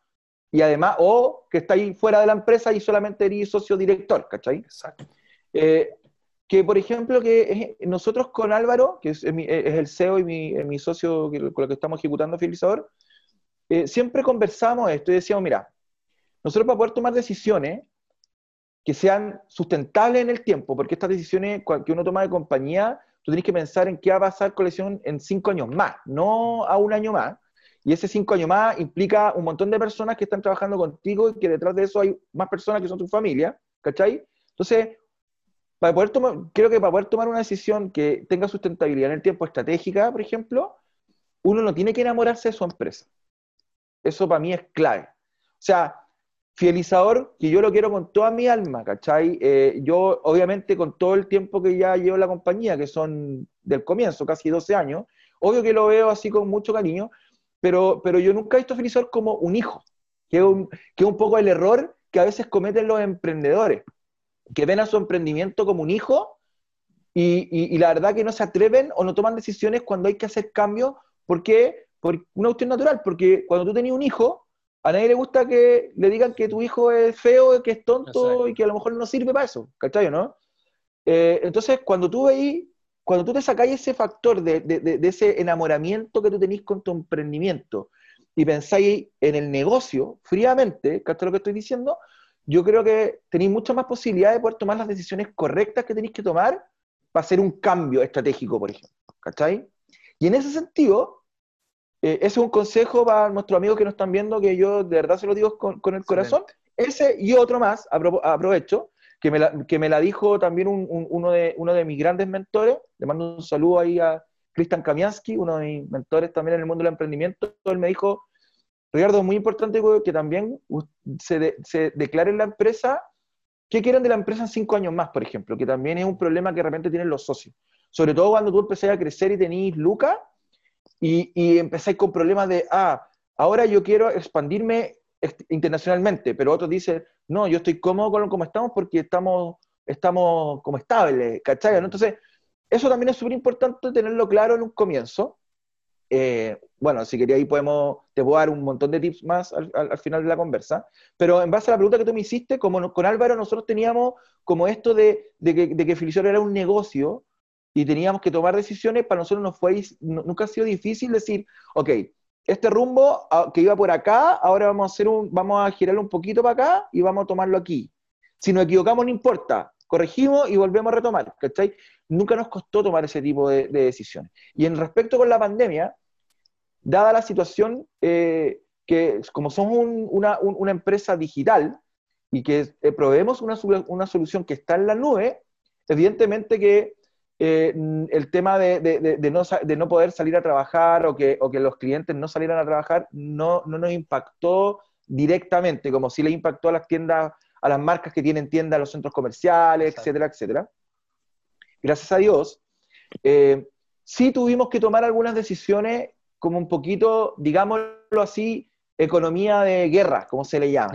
Speaker 2: y además, o que está ahí fuera de la empresa y solamente eres socio director, ¿cachai?
Speaker 1: Exacto.
Speaker 2: Eh, que, por ejemplo, que nosotros con Álvaro, que es, el CEO y mi, socio con el que estamos ejecutando Fidelizador, eh, siempre conversamos esto y decíamos, mira, nosotros para poder tomar decisiones, que sean sustentables en el tiempo, porque estas decisiones que uno toma de compañía, tú tienes que pensar en qué va a pasar con la lesión en cinco años más, no a un año más. Y ese cinco años más implica un montón de personas que están trabajando contigo y que detrás de eso hay más personas que son tu familia, ¿cachai? Entonces, para poder tomar, creo que para poder tomar una decisión que tenga sustentabilidad en el tiempo estratégica, por ejemplo, uno no tiene que enamorarse de su empresa. Eso para mí es clave. O sea, fidelizador, que yo lo quiero con toda mi alma, ¿cachai? Eh, yo, obviamente, con todo el tiempo que ya llevo en la compañía, que son del comienzo, casi 12 años, obvio que lo veo así con mucho cariño, pero, pero yo nunca he visto fidelizador como un hijo, que es un, que un poco el error que a veces cometen los emprendedores que ven a su emprendimiento como un hijo y, la verdad que no se atreven o no toman decisiones cuando hay que hacer cambios. ¿Por qué? Por una cuestión natural, porque cuando tú tenías un hijo, a nadie le gusta que le digan que tu hijo es feo, que es tonto y que a lo mejor no sirve para eso, ¿cachai no? Eh, entonces, cuando tú veis, cuando tú te sacáis ese factor de, de, ese enamoramiento que tú tenés con tu emprendimiento y pensáis en el negocio fríamente, ¿cachai lo que estoy diciendo? yo creo que tenéis muchas más posibilidades de poder tomar las decisiones correctas que tenéis que tomar para hacer un cambio estratégico, por ejemplo. ¿Cachai? Y en ese sentido, eh, ese es un consejo para nuestros amigos que nos están viendo, que yo de verdad se lo digo con, el corazón. Ese y otro más, aprovecho, que me la, que me la dijo también uno, de, uno de mis grandes mentores. Le mando un saludo ahí a Cristian Kamiansky, uno de mis mentores también en el mundo del emprendimiento. Él me dijo, Ricardo, es muy importante que también se, se declare en la empresa qué quieren de la empresa en cinco años más, por ejemplo, que también es un problema que de repente tienen los socios. Sobre todo cuando tú empecé a crecer y tenéis lucas y, y empezáis con problemas de, ah, ahora yo quiero expandirme internacionalmente, pero otros dicen, no, yo estoy cómodo con como estamos porque estamos, estamos como estables, ¿cachai? Entonces, eso también es súper importante tenerlo claro en un comienzo eh, bueno, si quería ahí podemos, te puedo dar un montón de tips más al, final de la conversa, pero en base a la pregunta que tú me hiciste, como con Álvaro nosotros teníamos como esto de, que, de que era un negocio y teníamos que tomar decisiones, para nosotros no fue, nunca ha sido difícil decir, ok, este rumbo ah, que iba por acá, ahora vamos a, hacer un, vamos a girarlo un poquito para acá y vamos a tomarlo aquí. Si nos equivocamos, no importa, corregimos y volvemos a retomar, ¿cachai? Nunca nos costó tomar ese tipo de, de decisiones. Y en respecto con la pandemia, dada la situación eh, que como somos una, empresa digital y que eh, proveemos una, una, solución que está en la nube, evidentemente que eh, el tema de, no, de, no, poder salir a trabajar o que, o que, los clientes no salieran a trabajar no, no nos impactó directamente, como si le impactó a las tiendas, a las marcas que tienen tiendas, a los centros comerciales, etcétera, etcétera. Gracias a Dios, sí tuvimos que tomar algunas decisiones como un poquito, digámoslo así, economía de guerra, como se le llama.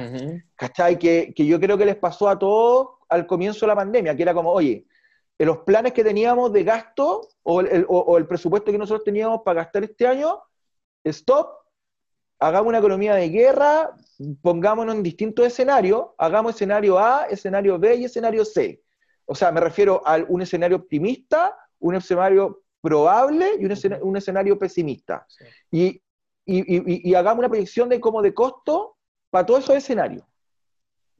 Speaker 2: ¿Cachai? Que, que, yo creo que les pasó a todos al comienzo de la pandemia, que era como, oye, en los planes que teníamos de gasto o el, o, el presupuesto que nosotros teníamos para gastar este año, stop, hagamos una economía de guerra, pongámonos en distintos escenarios, hagamos escenario A, escenario B y escenario C. O sea, me refiero a un escenario optimista, un escenario probable y un, escenario, pesimista. Y, y, hagamos una proyección de cómo de costo para todos esos escenarios.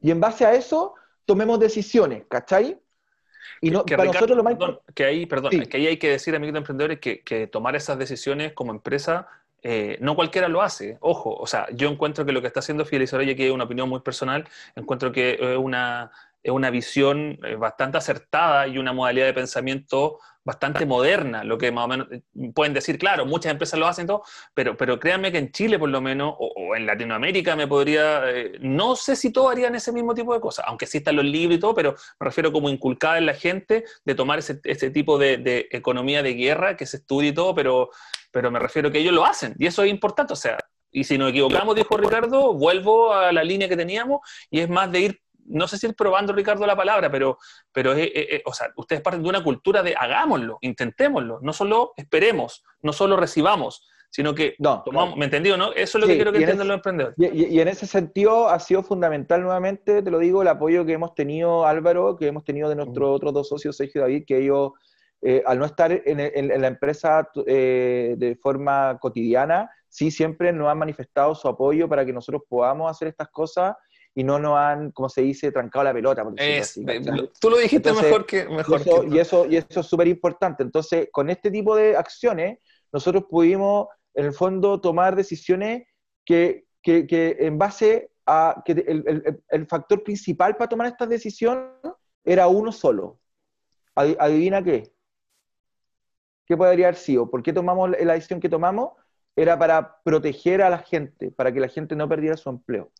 Speaker 2: Y en base a eso, tomemos decisiones, ¿cachai?
Speaker 1: Y no, para nosotros lo más que ahí, perdón, que ahí hay que decir a emprendedores que, que tomar esas decisiones como empresa eh, no cualquiera lo hace, ojo, o sea, yo encuentro que lo que está haciendo Fidelizador, y aquí es una opinión muy personal, encuentro que es una, es una visión eh, bastante acertada y una modalidad de pensamiento bastante moderna, lo que más o menos eh, pueden decir, claro, muchas empresas lo hacen todo, pero, pero créanme que en Chile por lo menos, o, en Latinoamérica me podría, eh, no sé si todos harían ese mismo tipo de cosas, aunque sí están los libros y todo, pero me refiero como inculcada en la gente de tomar ese, ese tipo de, de, economía de guerra que se estudia y todo, pero, pero me refiero que ellos lo hacen, y eso es importante, o sea, y si nos equivocamos, dijo Ricardo, vuelvo a la línea que teníamos, y es más de ir no sé si es probando, Ricardo, la palabra, pero, pero o sea, ustedes parten de una cultura de hagámoslo, intentémoslo, no solo esperemos, no solo recibamos, sino que no, tomamos, ¿me entendió, no? Eso es lo que quiero que entiendan los emprendedores.
Speaker 2: Y, en ese sentido ha sido fundamental nuevamente, te lo digo, el apoyo que hemos tenido, Álvaro, que hemos tenido de nuestros otros dos socios, Sergio y David, que ellos, eh, al no estar en, la empresa eh, de forma cotidiana, sí siempre nos han manifestado su apoyo para que nosotros podamos hacer estas cosas y no nos han, como se dice, trancado la pelota.
Speaker 1: tú lo dijiste mejor que... Mejor
Speaker 2: y, eso, y, eso, es súper importante. Entonces, con este tipo de acciones, nosotros pudimos, en el fondo, tomar decisiones que, que, que en base a que el, el, el, factor principal para tomar esta decisión era uno solo. ¿Adivina qué? ¿Qué podría haber sido? ¿Por qué tomamos la decisión que tomamos? Era para proteger a la gente, para que la gente no perdiera su empleo.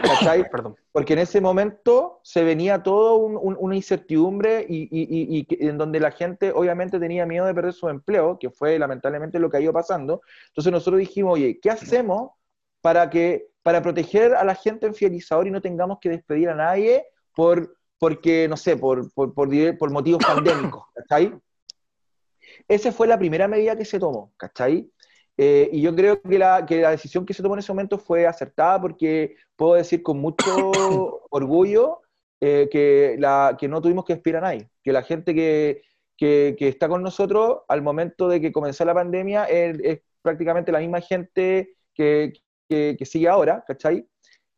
Speaker 2: ¿Cachai? Perdón. Porque en ese momento se venía todo una incertidumbre y, en donde la gente obviamente tenía miedo de perder su empleo, que fue lamentablemente lo que ha ido pasando. Entonces nosotros dijimos, oye, ¿qué hacemos para, que, para proteger a la gente en Fidelizador y no tengamos que despedir a nadie por, porque, no sé, por, por, por motivos pandémicos? ¿Cachai? Esa fue la primera medida que se tomó, ¿cachai? Eh, y yo creo que la, que la decisión que se tomó en ese momento fue acertada porque puedo decir con mucho orgullo eh, que, la, que no tuvimos que esperar a nadie, que la gente que, que, que, está con nosotros al momento de que comenzó la pandemia es, prácticamente la misma gente que, sigue ahora, ¿cachai?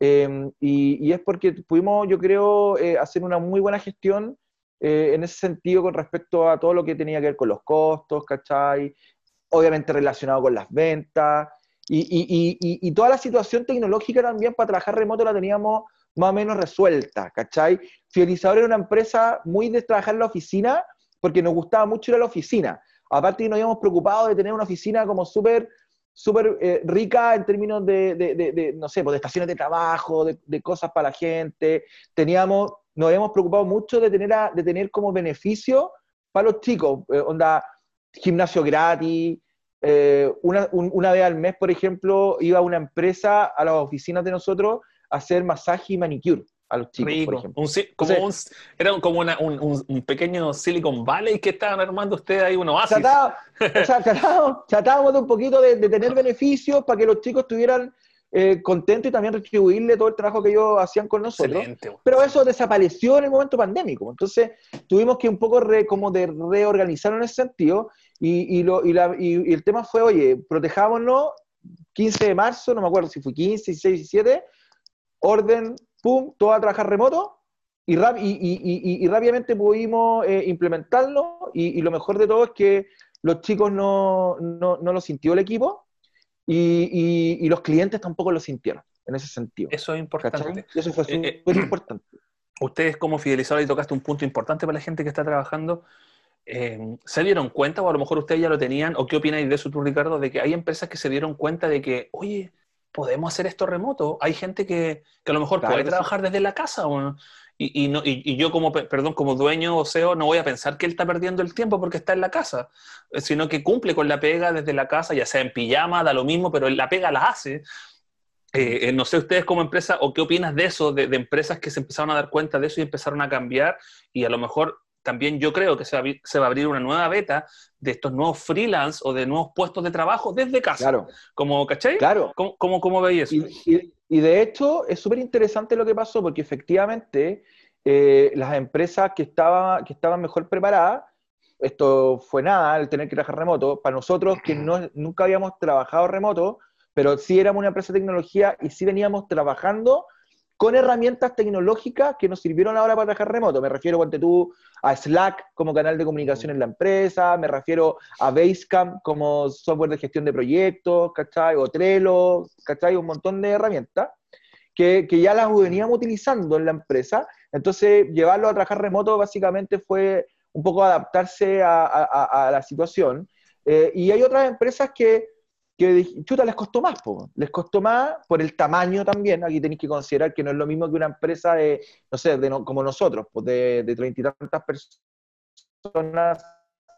Speaker 2: Em, y, y, es porque pudimos, yo creo, eh, hacer una muy buena gestión en ese sentido con respecto a todo lo que tenía que ver con los costos, ¿cachai? Obviamente relacionado con las ventas, y, toda la situación tecnológica también para trabajar remoto la teníamos más o menos resuelta, ¿cachai? Fidelizador era una empresa muy de trabajar en la oficina, porque nos gustaba mucho ir a la oficina. Aparte nos habíamos preocupado de tener una oficina como súper súper eh, rica en términos de, no sé, pues de estaciones de trabajo, de, cosas para la gente. Teníamos, nos habíamos preocupado mucho de tener, de tener como beneficio para los chicos, eh, onda, gimnasio gratis, eh, una, una, vez al mes, por ejemplo, iba una empresa a las oficinas de nosotros a hacer masaje y manicure a los chicos, por ejemplo.
Speaker 1: Un, como un, era como una, un, un, pequeño Silicon Valley que estaban armando ustedes ahí, uno oasis.
Speaker 2: tratábamos, de un poquito de, de tener beneficios para que los chicos tuvieran eh, contento y también retribuirle todo el trabajo que ellos hacían con nosotros. Pero eso desapareció en el momento pandémico. Entonces tuvimos que un poco como de reorganizarlo en ese sentido y, y, lo, y, la, y, el tema fue, oye, protejámonos, 15 de marzo, no me acuerdo si fue 15, 16, 17, orden, pum, todo a trabajar remoto y, y, rápidamente pudimos eh, implementarlo y, lo mejor de todo es que los chicos no, no, no lo sintió el equipo y, los clientes tampoco lo sintieron en ese sentido.
Speaker 1: Eso es importante.
Speaker 2: Eso fue eh, eh, importante.
Speaker 1: Ustedes como fidelizadores y tocaste un punto importante para la gente que está trabajando. Eh, ¿Se dieron cuenta, o a lo mejor ustedes ya lo tenían, o qué opináis de eso tú, Ricardo, de que hay empresas que se dieron cuenta de que, oye, podemos hacer esto remoto? Hay gente que, que a lo mejor puede trabajar desde la casa, o, y, y, no, y, yo como, perdón, como dueño o CEO no voy a pensar que él está perdiendo el tiempo porque está en la casa, eh, sino que cumple con la pega desde la casa, ya sea en pijama, da lo mismo, pero la pega la hace. Eh, eh, no sé ustedes como empresa o qué opinas de eso, de, empresas que se empezaron a dar cuenta de eso y empezaron a cambiar y a lo mejor también yo creo que se va, se va, a abrir una nueva beta de estos nuevos freelance o de nuevos puestos de trabajo desde casa.
Speaker 2: Claro.
Speaker 1: Como, ¿cachai?
Speaker 2: Claro.
Speaker 1: ¿Cómo, cómo, cómo veis eso?
Speaker 2: Y, de hecho es súper interesante lo que pasó porque efectivamente eh, las empresas que, estaba, que estaban mejor preparadas, esto fue nada, el tener que trabajar remoto, para nosotros que no, nunca habíamos trabajado remoto, pero sí éramos una empresa de tecnología y sí veníamos trabajando con herramientas tecnológicas que nos sirvieron ahora para trabajar remoto. Me refiero, cuando tú, a Slack como canal de comunicación en la empresa, me refiero a Basecamp como software de gestión de proyectos, ¿cachai? O Trello, ¿cachai? Un montón de herramientas que, que ya las veníamos utilizando en la empresa. Entonces, llevarlo a trabajar remoto básicamente fue un poco adaptarse a, a, a la situación. Eh, y hay otras empresas que que chuta, les costó más, les costó más por el tamaño también, aquí tenéis que considerar que no es lo mismo que una empresa de, no sé, de como nosotros, pues de treinta y tantas personas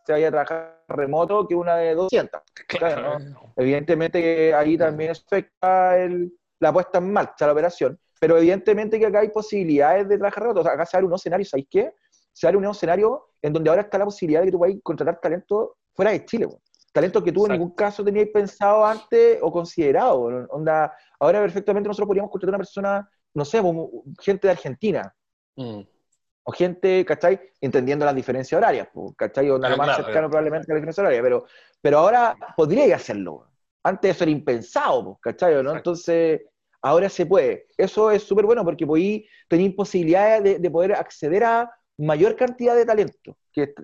Speaker 2: se vaya a trabajar remoto que una de 200. Evidentemente ahí también afecta el, la puesta en marcha, la operación, pero evidentemente que acá hay posibilidades de trabajar remoto, o sea, acá se abre un escenario, ¿sabéis qué? Se abre un escenario en donde ahora está la posibilidad de que tú puedas contratar talento fuera de Chile, talento que tú en ningún caso tenías pensado antes o considerado. Onda, ahora perfectamente nosotros podríamos contratar a una persona, no sé, gente de Argentina. Mm. O gente, ¿cachai? Entendiendo las diferencias horarias, ¿cachai? O nada más cercano probablemente a la diferencia horaria, pero, pero ahora podría hacerlo. Antes eso era impensado, ¿cachai? ¿no? Entonces, ahora se puede. Eso es súper bueno porque ahí tenéis posibilidades de, poder acceder a mayor cantidad de talento, que,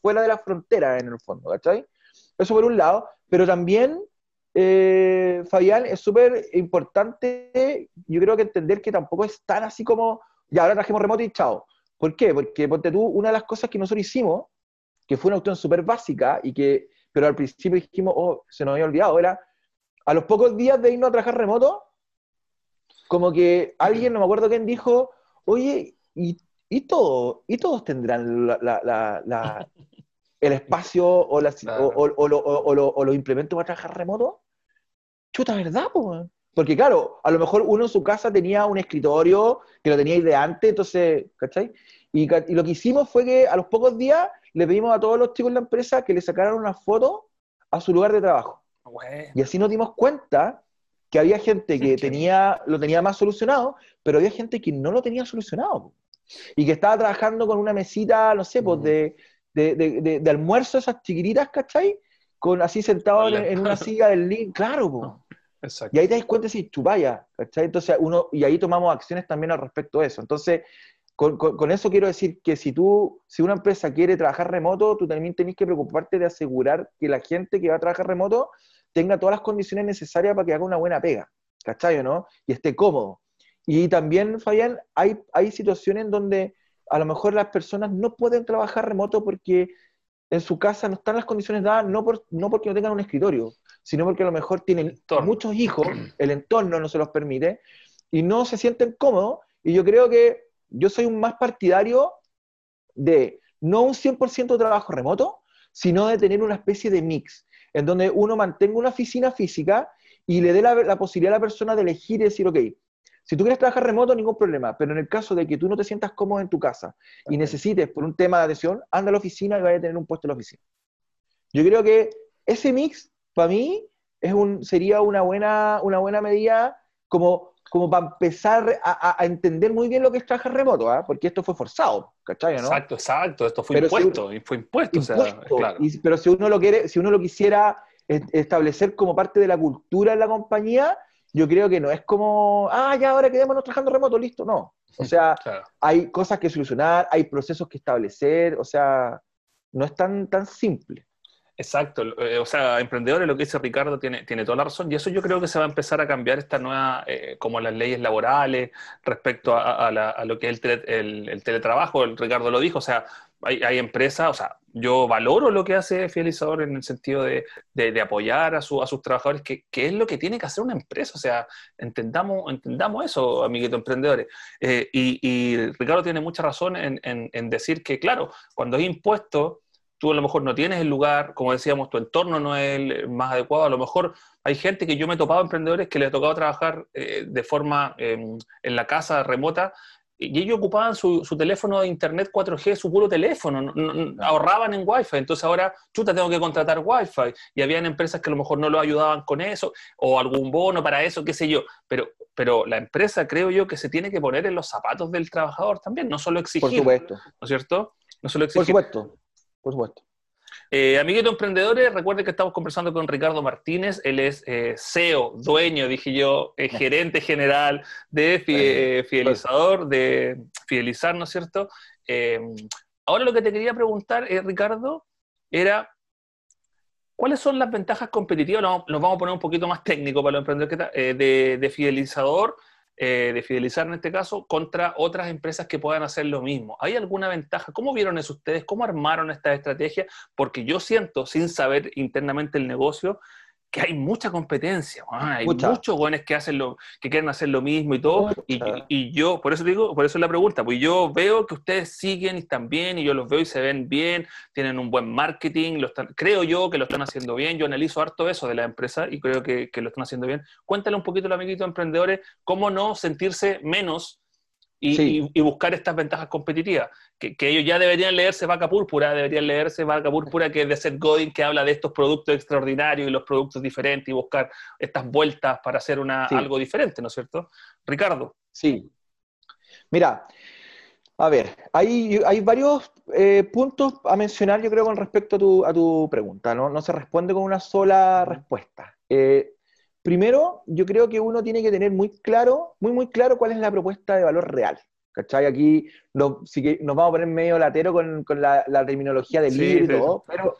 Speaker 2: fuera de la frontera en el fondo, ¿cachai? Eso por un lado, pero también, eh, Fabián, es súper importante, yo creo que entender que tampoco es tan así como, ya ahora trajimos remoto y chao. ¿Por qué? Porque, ponte tú, una de las cosas que nosotros hicimos, que fue una opción súper básica, y que, pero al principio dijimos, oh, se nos había olvidado, era, a los pocos días de irnos a trabajar remoto, como que alguien, no me acuerdo quién dijo, oye, ¿y, y, todo, ¿y todos tendrán el espacio o, o, los implementos para trabajar remoto? Chuta, ¿verdad? Porque claro, a lo mejor uno en su casa tenía un escritorio que lo tenía de antes, entonces, ¿cachai? Y, y, lo que hicimos fue que a los pocos días le pedimos a todos los chicos de la empresa que le sacaran una foto a su lugar de trabajo. Y así nos dimos cuenta que había gente que tenía, lo tenía más solucionado, pero había gente que no lo tenía solucionado. Y que estaba trabajando con una mesita, no sé, pues de, de, de, almuerzo, esas chiquititas, ¿cachai? Con, así sentado en, una silla del link, claro. Exacto. Y ahí te das cuenta si chupaya, ¿cachai? Entonces uno, y ahí tomamos acciones también al respecto de eso. Entonces, con, con, eso quiero decir que si tú, si una empresa quiere trabajar remoto, tú también tenés que preocuparte de asegurar que la gente que va a trabajar remoto tenga todas las condiciones necesarias para que haga una buena pega, ¿cachai no? Y esté cómodo. Y también, Fabián, hay, hay situaciones donde a lo mejor las personas no pueden trabajar remoto porque en su casa no están las condiciones dadas, no, por, no porque no tengan un escritorio, sino porque a lo mejor tienen muchos hijos, el entorno no se los permite, y no se sienten cómodos. Y yo creo que yo soy un más partidario de no un 100% de trabajo remoto, sino de tener una especie de mix en donde uno mantenga una oficina física y le dé la, posibilidad a la persona de elegir y decir, ok, si tú quieres trabajar remoto, ningún problema, pero en el caso de que tú no te sientas cómodo en tu casa y necesites por un tema de adhesión, anda a la oficina y vaya a tener un puesto en la oficina. Yo creo que ese mix, para mí, es un, sería una buena, una buena medida como como para empezar a, entender muy bien lo que es trabajar remoto, ¿ah? porque esto fue forzado, ¿cachai? ¿no?
Speaker 1: Exacto, exacto, esto fue impuesto, fue impuesto,
Speaker 2: pero si uno lo quiere, si uno lo quisiera establecer como parte de la cultura de la compañía, yo creo que no es como, ah, ya ahora quedémonos trabajando remoto, listo, no. O sea, hay cosas que solucionar, hay procesos que establecer, o sea, no es tan, tan simple.
Speaker 1: Exacto, eh, o sea, emprendedores, lo que dice Ricardo tiene, tiene toda la razón, y eso yo creo que se va a empezar a cambiar esta nueva, eh, como las leyes laborales respecto a, lo que es el, teletrabajo, el Ricardo lo dijo, o sea, hay, empresas, o sea, yo valoro lo que hace Fidelizador en el sentido de, apoyar a, su, a sus trabajadores, que, es lo que tiene que hacer una empresa, o sea, entendamos, entendamos eso, amiguitos emprendedores. Eh, y, Ricardo tiene mucha razón en, decir que, claro, cuando hay impuestos, tú a lo mejor no tienes el lugar, como decíamos, tu entorno no es el más adecuado, a lo mejor hay gente que yo me he topado, emprendedores, que les ha tocado trabajar eh, de forma em, en la casa remota y ellos ocupaban su, teléfono de internet 4G, su puro teléfono, ahorraban en Wi-Fi, entonces ahora, chuta, tengo que contratar Wi-Fi, y habían empresas que a lo mejor no lo ayudaban con eso, o algún bono para eso, qué sé yo, pero, pero la empresa creo yo que se tiene que poner en los zapatos del trabajador también, no solo exigir, Por supuesto. ¿no es cierto?
Speaker 2: No solo exigir. Por supuesto por supuesto.
Speaker 1: Eh, amiguitos emprendedores, recuerden que estamos conversando con Ricardo Martínez, él es eh, CEO, dueño, dije yo, eh, gerente general de eh, Fidelizador, de Fidelizar, ¿no es cierto? ahora lo que te quería preguntar, Ricardo, era, ¿cuáles son las ventajas competitivas? Nos, vamos a poner un poquito más técnico para los emprendedores de, de Fidelizador eh, de fidelizar en este caso contra otras empresas que puedan hacer lo mismo. ¿Hay alguna ventaja? ¿Cómo vieron eso ustedes? ¿Cómo armaron esta estrategia? Porque yo siento, sin saber internamente el negocio, que hay mucha competencia, hay muchos jóvenes que hacen lo, que quieren hacer lo mismo y todo, y, yo, por eso digo, por eso es la pregunta, pues yo veo que ustedes siguen y están bien, y yo los veo y se ven bien, tienen un buen marketing, lo están, creo yo que lo están haciendo bien, yo analizo harto eso de la empresa y creo que, que lo están haciendo bien. Cuéntale un poquito, los amiguitos emprendedores, cómo no sentirse menos y, buscar estas ventajas competitivas. Que, ellos ya deberían leerse Vaca Púrpura, deberían leerse Vaca Púrpura, que es de Seth Godin, que habla de estos productos extraordinarios y los productos diferentes y buscar estas vueltas para hacer una, algo diferente, ¿no es cierto? Ricardo.
Speaker 2: Sí. Mira, a ver, hay, hay varios eh, puntos a mencionar, yo creo, con respecto a tu, a tu pregunta, ¿no? No se responde con una sola respuesta. Eh, primero, yo creo que uno tiene que tener muy claro, muy, muy claro cuál es la propuesta de valor real. ¿Cachai? Aquí nos, nos vamos a poner medio latero con, la, terminología del libro, pero,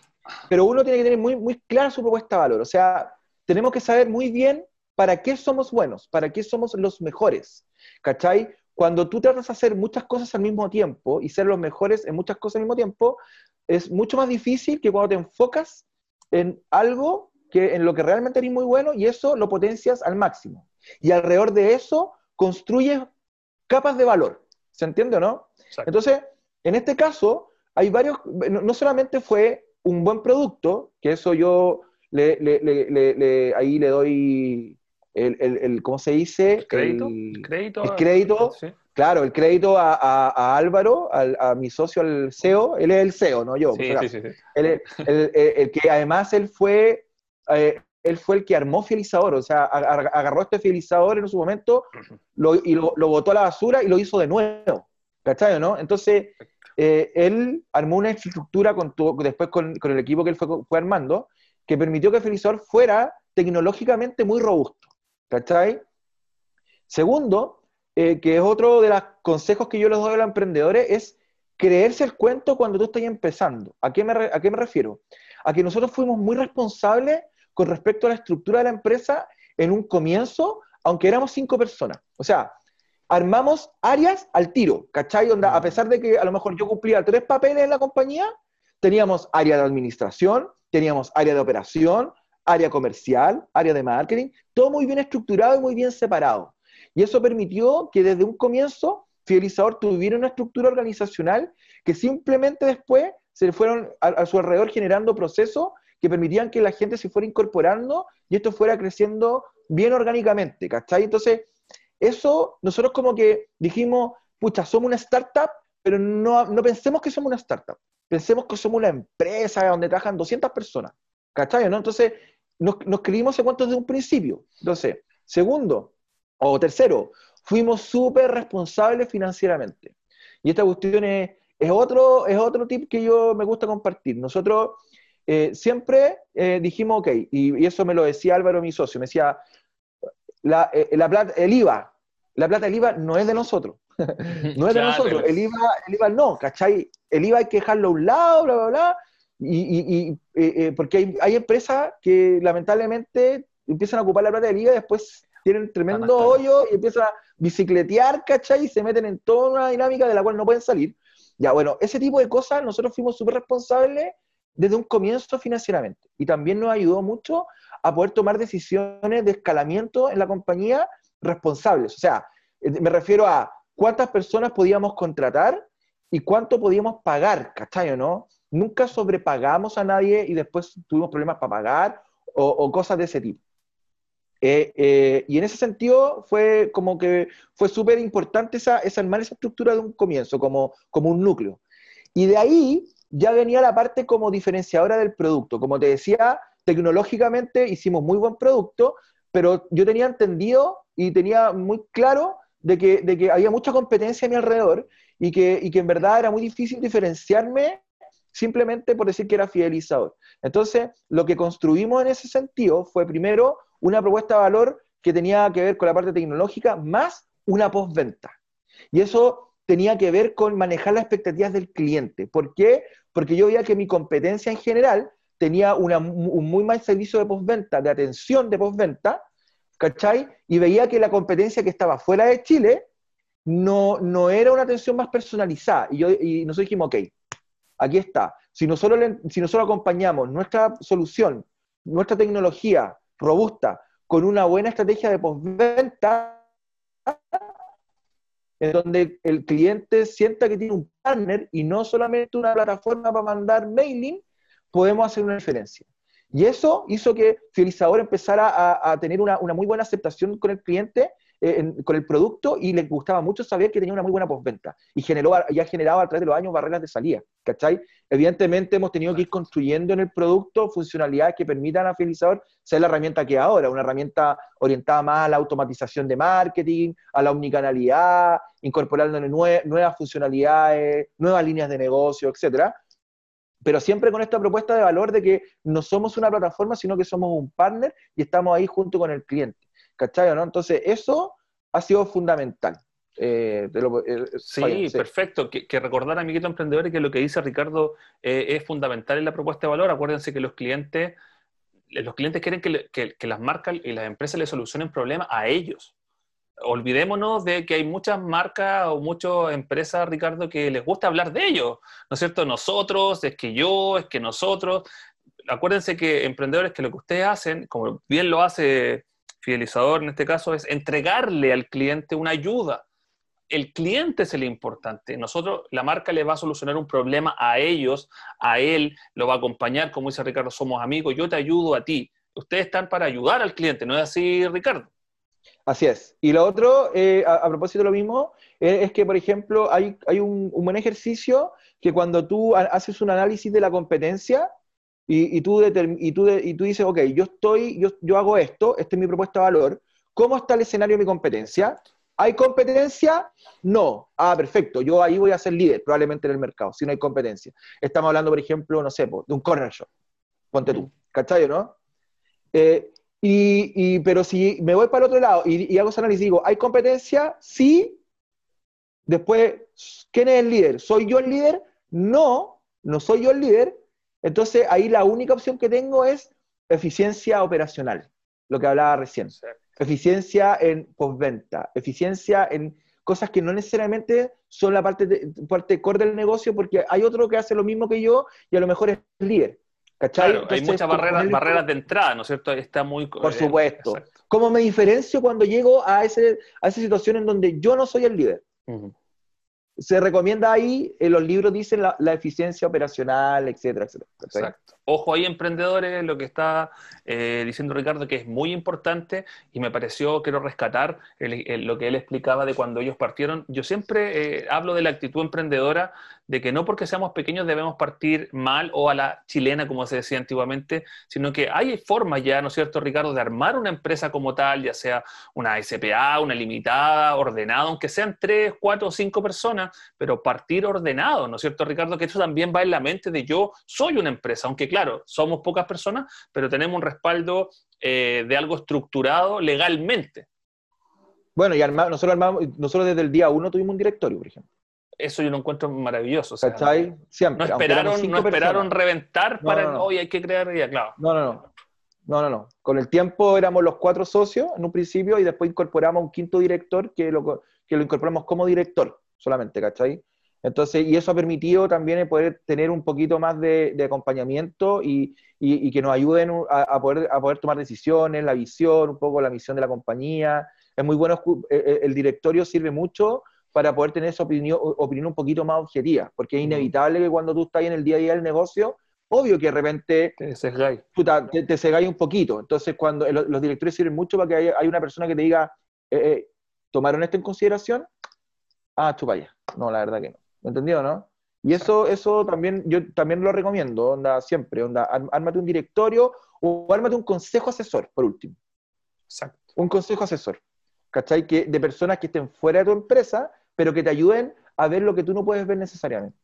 Speaker 2: pero uno tiene que tener muy, muy clara su propuesta de valor. O sea, tenemos que saber muy bien para qué somos buenos, para qué somos los mejores. ¿Cachai? Cuando tú tratas de hacer muchas cosas al mismo tiempo y ser los mejores en muchas cosas al mismo tiempo, es mucho más difícil que cuando te enfocas en algo que en lo que realmente eres muy bueno y eso lo potencias al máximo. Y alrededor de eso construyes capas de valor. ¿Se entiende o no? Entonces, en este caso, hay varios, no solamente fue un buen producto, que eso yo le, le, ahí le doy el, el, ¿cómo se dice?
Speaker 1: crédito.
Speaker 2: El
Speaker 1: crédito.
Speaker 2: El crédito Claro, el crédito a, Álvaro, a, mi socio, al CEO, él es el CEO, no yo.
Speaker 1: Sí, sí, sí,
Speaker 2: el, que además él fue, eh, él fue el que armó Fielizador, o sea, agarró este Fielizador en su momento y lo, lo, botó a la basura y lo hizo de nuevo. ¿Cachai, no? Entonces, eh, él armó una infraestructura con después con, el equipo que él fue, fue armando, que permitió que Fielizador fuera tecnológicamente muy robusto. ¿Cachai? Segundo, eh, que es otro de los consejos que yo les doy a los emprendedores, es creerse el cuento cuando tú estás empezando. ¿A qué, me ¿A qué me refiero? A que nosotros fuimos muy responsables con respecto a la estructura de la empresa en un comienzo, aunque éramos cinco personas. O sea, armamos áreas al tiro, ¿cachai? Onda, a pesar de que a lo mejor yo cumplía tres papeles en la compañía, teníamos área de administración, teníamos área de operación, área comercial, área de marketing, todo muy bien estructurado y muy bien separado. Y eso permitió que desde un comienzo Fidelizador tuviera una estructura organizacional que simplemente después se fueron a, su alrededor generando procesos que permitían que la gente se fuera incorporando y esto fuera creciendo bien orgánicamente, ¿cachai? Entonces, eso nosotros como que dijimos, pucha, somos una startup, pero no, no pensemos que somos una startup, pensemos que somos una empresa donde trabajan 200 personas, ¿cachai? Entonces, nos, nos ese cuento desde un principio. Entonces, segundo, o tercero, fuimos súper responsables financieramente. Y esta cuestión es, otro, es otro tip que yo me gusta compartir. Nosotros eh, siempre eh, dijimos, ok, y, eso me lo decía Álvaro, mi socio, me decía, la, eh, la plata, el IVA, la plata del IVA no es de nosotros. no es de nosotros. El IVA, el IVA no, ¿cachai? El IVA hay que dejarlo a un lado, bla, bla, bla. Y, y, porque hay, hay, empresas que lamentablemente empiezan a ocupar la plata del IVA y después tienen tremendo hoyo y empiezan a bicicletear, ¿cachai? Y se meten en toda una dinámica de la cual no pueden salir. Ya, bueno, ese tipo de cosas nosotros fuimos súper responsables desde un comienzo financieramente. Y también nos ayudó mucho a poder tomar decisiones de escalamiento en la compañía responsables. O sea, eh, me refiero a cuántas personas podíamos contratar y cuánto podíamos pagar, ¿cachai o no? Nunca sobrepagamos a nadie y después tuvimos problemas para pagar o cosas de ese tipo. Eh, eh, y en ese sentido fue como que fue súper importante esa, esa esa estructura de un comienzo, como, como un núcleo. Y de ahí ya venía la parte como diferenciadora del producto. Como te decía, tecnológicamente hicimos muy buen producto, pero yo tenía entendido y tenía muy claro de que, de que había mucha competencia a mi alrededor y que, y que en verdad era muy difícil diferenciarme simplemente por decir que era fidelizador. Entonces, lo que construimos en ese sentido fue primero una propuesta de valor que tenía que ver con la parte tecnológica más una postventa. Y eso tenía que ver con manejar las expectativas del cliente. ¿Por qué? Porque yo veía que mi competencia en general tenía un muy mal servicio de postventa, de atención de postventa, ¿cachai? Y veía que la competencia que estaba fuera de Chile no, no era una atención más personalizada. Y, yo, y nosotros dijimos, ok, aquí está. Si nosotros, si nosotros acompañamos nuestra solución, nuestra tecnología robusta, con una buena estrategia de postventa, en donde el cliente sienta que tiene un partner y no solamente una plataforma para mandar mailing, podemos hacer una diferencia. Y eso hizo que Fidelizador empezara a, tener una, una, muy buena aceptación con el cliente eh, con el producto y les gustaba mucho saber que tenía una muy buena postventa y generó, ya ha generado a través de los años barreras de salida, ¿cachai? Evidentemente hemos tenido que ir construyendo en el producto funcionalidades que permitan a Fidelizador ser la herramienta que ahora, una herramienta orientada más a la automatización de marketing, a la omnicanalidad, incorporando nuevas funcionalidades, nuevas líneas de negocio, etcétera. pero siempre con esta propuesta de valor de que no somos una plataforma, sino que somos un partner y estamos ahí junto con el cliente. ¿Cachai? ¿no? Entonces, eso ha sido fundamental.
Speaker 1: Eh, eh, sí, perfecto. Que, recordar, amiguito emprendedores, que lo que dice Ricardo eh, es fundamental en la propuesta de valor. Acuérdense que los clientes, los clientes quieren que, las marcas y las empresas le solucionen problemas a ellos. Olvidémonos de que hay muchas marcas o muchas empresas, Ricardo, que les gusta hablar de ellos. ¿No es cierto? Nosotros, es que yo, es que nosotros. Acuérdense que emprendedores que lo que ustedes hacen, como bien lo hace Fidelizador en este caso, es entregarle al cliente una ayuda el cliente es el importante. Nosotros, la marca le va a solucionar un problema a ellos, a él, lo va a acompañar, como dice Ricardo, somos amigos, yo te ayudo a ti. Ustedes están para ayudar al cliente, ¿no es así, Ricardo?
Speaker 2: Así es. Y lo otro, eh, a, propósito de lo mismo, eh, es que, por ejemplo, hay, un, buen ejercicio que cuando tú haces un análisis de la competencia y, tú, y, tú, y tú dices, ok, yo estoy, yo, yo hago esto, esta es mi propuesta de valor, ¿cómo está el escenario de mi competencia? ¿Hay competencia? No. Ah, perfecto. Yo ahí voy a ser líder probablemente en el mercado, si no hay competencia. Estamos hablando, por ejemplo, no sé, de un corner shop. Ponte tú. ¿Cachai, no? Eh, y, pero si me voy para el otro lado y, hago ese análisis y digo, ¿hay competencia? Sí. Después, ¿quién es el líder? ¿Soy yo el líder? No, no soy yo el líder. Entonces ahí la única opción que tengo es eficiencia operacional, lo que hablaba recién eficiencia en postventa, eficiencia en cosas que no necesariamente son la parte, de, parte core del negocio, porque hay otro que hace lo mismo que yo y a lo mejor es líder.
Speaker 1: ¿Cachai? hay muchas barreras, barreras de entrada, ¿no es cierto? Está muy...
Speaker 2: Por eh, supuesto. ¿Cómo me diferencio cuando llego a, ese, a esa situación en donde yo no soy el líder? Se recomienda ahí, en los libros dicen la, la eficiencia operacional, etcétera, etcétera.
Speaker 1: Exacto. Ojo ahí, emprendedores, lo que está eh, diciendo Ricardo, que es muy importante y me pareció, quiero rescatar lo que él explicaba de cuando ellos partieron. Yo siempre eh, hablo de la actitud emprendedora, de que no porque seamos pequeños debemos partir mal o a la chilena, como se decía antiguamente, sino que hay formas ya, ¿no es cierto, Ricardo, de armar una empresa como tal, ya sea una SPA, una limitada, ordenada, aunque sean tres, cuatro o cinco personas, pero partir ordenado, ¿no es cierto, Ricardo? Que eso también va en la mente de yo soy una empresa, aunque claro, somos pocas personas, pero tenemos un respaldo eh, de algo estructurado legalmente.
Speaker 2: Bueno, y nosotros, armamos, nosotros desde el día uno tuvimos un directorio, por ejemplo.
Speaker 1: Eso yo lo encuentro maravilloso.
Speaker 2: Siempre.
Speaker 1: No esperaron, no esperaron reventar para hoy hay que crear ya, claro.
Speaker 2: No, no, no. No, no, no. Con el tiempo éramos los cuatro socios en un principio y después incorporamos un quinto director que lo, que lo incorporamos como director solamente, ¿cachai? Entonces, y eso ha permitido también poder tener un poquito más de, acompañamiento y, que nos ayuden a, poder, a poder tomar decisiones, la visión, un poco la misión de la compañía. Es muy bueno, eh, eh, el directorio sirve mucho para poder tener esa opinión, opinión un poquito más objetiva, porque es inevitable que cuando tú estás en el día a día del negocio, obvio que de repente
Speaker 1: te cegáis
Speaker 2: te, un poquito. Entonces, cuando los, directores sirven mucho para que haya, una persona que te diga, eh, ¿tomaron esto en consideración? Ah, chupa ya. No, la verdad que no. ¿Me entendió, no? Y eso, eso también, yo también lo recomiendo, onda, siempre, onda, ármate un directorio o ármate un consejo asesor, por último.
Speaker 1: Exacto.
Speaker 2: Un consejo asesor, ¿cachai? Que, de personas que estén fuera de tu empresa, pero que te ayuden a ver lo que tú no puedes ver necesariamente.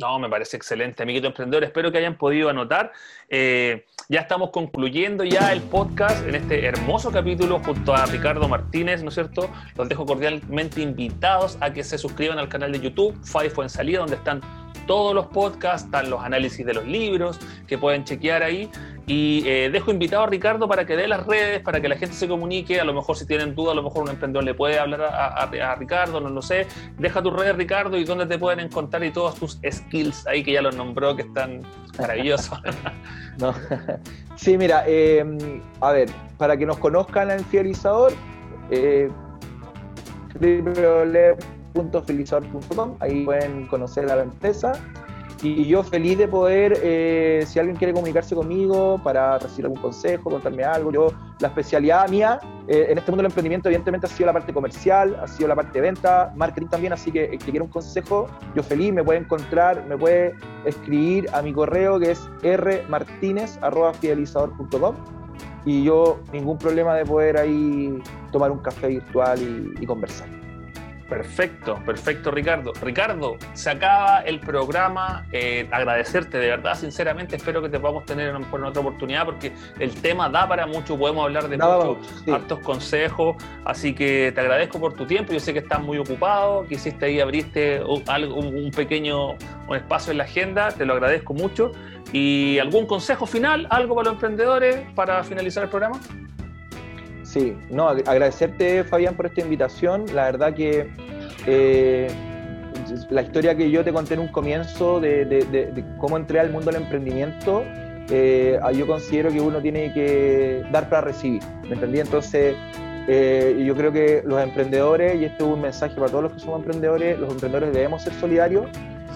Speaker 1: No, me parece excelente, amiguito emprendedor. Espero que hayan podido anotar. Eh, ya estamos concluyendo ya el podcast en este hermoso capítulo junto a Ricardo Martínez, ¿no es cierto? Los dejo cordialmente invitados a que se suscriban al canal de YouTube, FIFO en salida, donde están todos los podcasts, están los análisis de los libros que pueden chequear ahí. Y eh, dejo invitado a Ricardo para que dé las redes, para que la gente se comunique. A lo mejor si tienen duda, a lo mejor un emprendedor le puede hablar a, Ricardo, no lo sé. Deja tus redes, Ricardo, y dónde te pueden encontrar y todos tus skills ahí que ya los nombró, que están maravillosos.
Speaker 2: Sí, mira, eh, a ver, para que nos conozcan al fidelizador, eh, www.fidelizador.com, ahí pueden conocer a la empresa. Y yo feliz de poder, eh, si alguien quiere comunicarse conmigo para recibir algún consejo, contarme algo, yo, la especialidad mía eh, en este mundo del emprendimiento evidentemente ha sido la parte comercial, ha sido la parte de venta, marketing también, así que el que quiera un consejo, yo feliz, me puede encontrar, me puede escribir a mi correo que es rmartinez.fidelizador.com y yo ningún problema de poder ahí tomar un café virtual y conversar.
Speaker 1: Perfecto, perfecto, Ricardo. Ricardo, se acaba el programa. Eh, agradecerte de verdad, sinceramente. Espero que te podamos tener en, otra oportunidad porque el tema da para mucho. Podemos hablar de muchos hartos consejos. Así que te agradezco por tu tiempo. Yo sé que estás muy ocupado. Quisiste ahí, abriste un, un pequeño un espacio en la agenda. Te lo agradezco mucho. ¿Y algún consejo final? ¿Algo para los emprendedores para finalizar el programa?
Speaker 2: Sí, no, agradecerte Fabián por esta invitación. La verdad que eh, la historia que yo te conté en un comienzo de, cómo entré al mundo del emprendimiento, eh, yo considero que uno tiene que dar para recibir, ¿me entendí? Entonces, eh, yo creo que los emprendedores, y esto es un mensaje para todos los que somos emprendedores, los emprendedores debemos ser solidarios.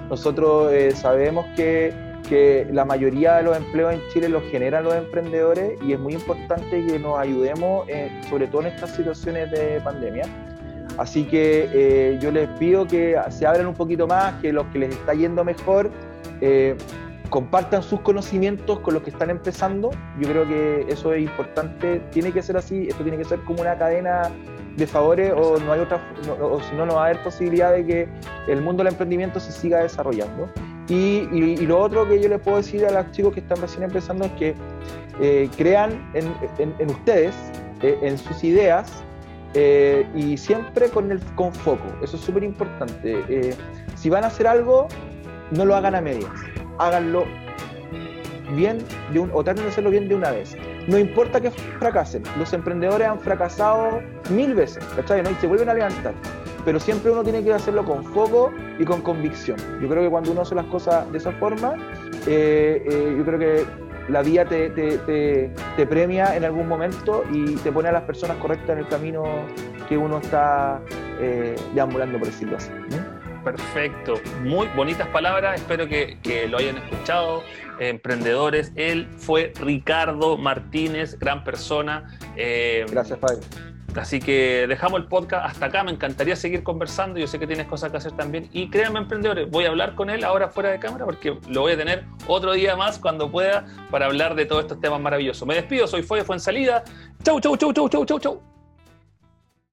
Speaker 2: Nosotros sabemos que que la mayoría de los empleos en Chile los generan los emprendedores y es muy importante que nos ayudemos, eh, sobre todo en estas situaciones de pandemia. Así que eh, yo les pido que se abran un poquito más, que los que les está yendo mejor eh, compartan sus conocimientos con los que están empezando. Yo creo que eso es importante, tiene que ser así, esto tiene que ser como una cadena de favores o no hay otra, o si no, no va a haber posibilidad de que el mundo del emprendimiento se siga desarrollando. Y, lo otro que yo le puedo decir a los chicos que están recién empezando es que eh, crean en, ustedes, eh, en sus ideas eh, y siempre con, el, con foco. Eso es súper importante. si van a hacer algo, no lo hagan a medias. Háganlo bien de un, o traten de hacerlo bien de una vez. No importa que fracasen. Los emprendedores han fracasado mil veces, ¿cachai? Y se vuelven a levantar pero siempre uno tiene que hacerlo con foco y con convicción. Yo creo que cuando uno hace las cosas de esa forma, eh, eh, yo creo que la vida te, te, premia en algún momento y te pone a las personas correctas en el camino que uno está eh, deambulando, por decirlo así.
Speaker 1: Perfecto, muy bonitas palabras, espero que, que lo hayan escuchado, emprendedores. Él fue Ricardo Martínez, gran persona.
Speaker 2: Gracias, Fabio
Speaker 1: Así que dejamos el podcast hasta acá. Me encantaría seguir conversando. Yo sé que tienes cosas que hacer también. Y créanme, emprendedores, voy a hablar con él ahora fuera de cámara porque lo voy a tener otro día más cuando pueda para hablar de todos estos temas maravillosos. Me despido, soy Foy Salida. Chau, chau, chau, chau, chau, chau, chau.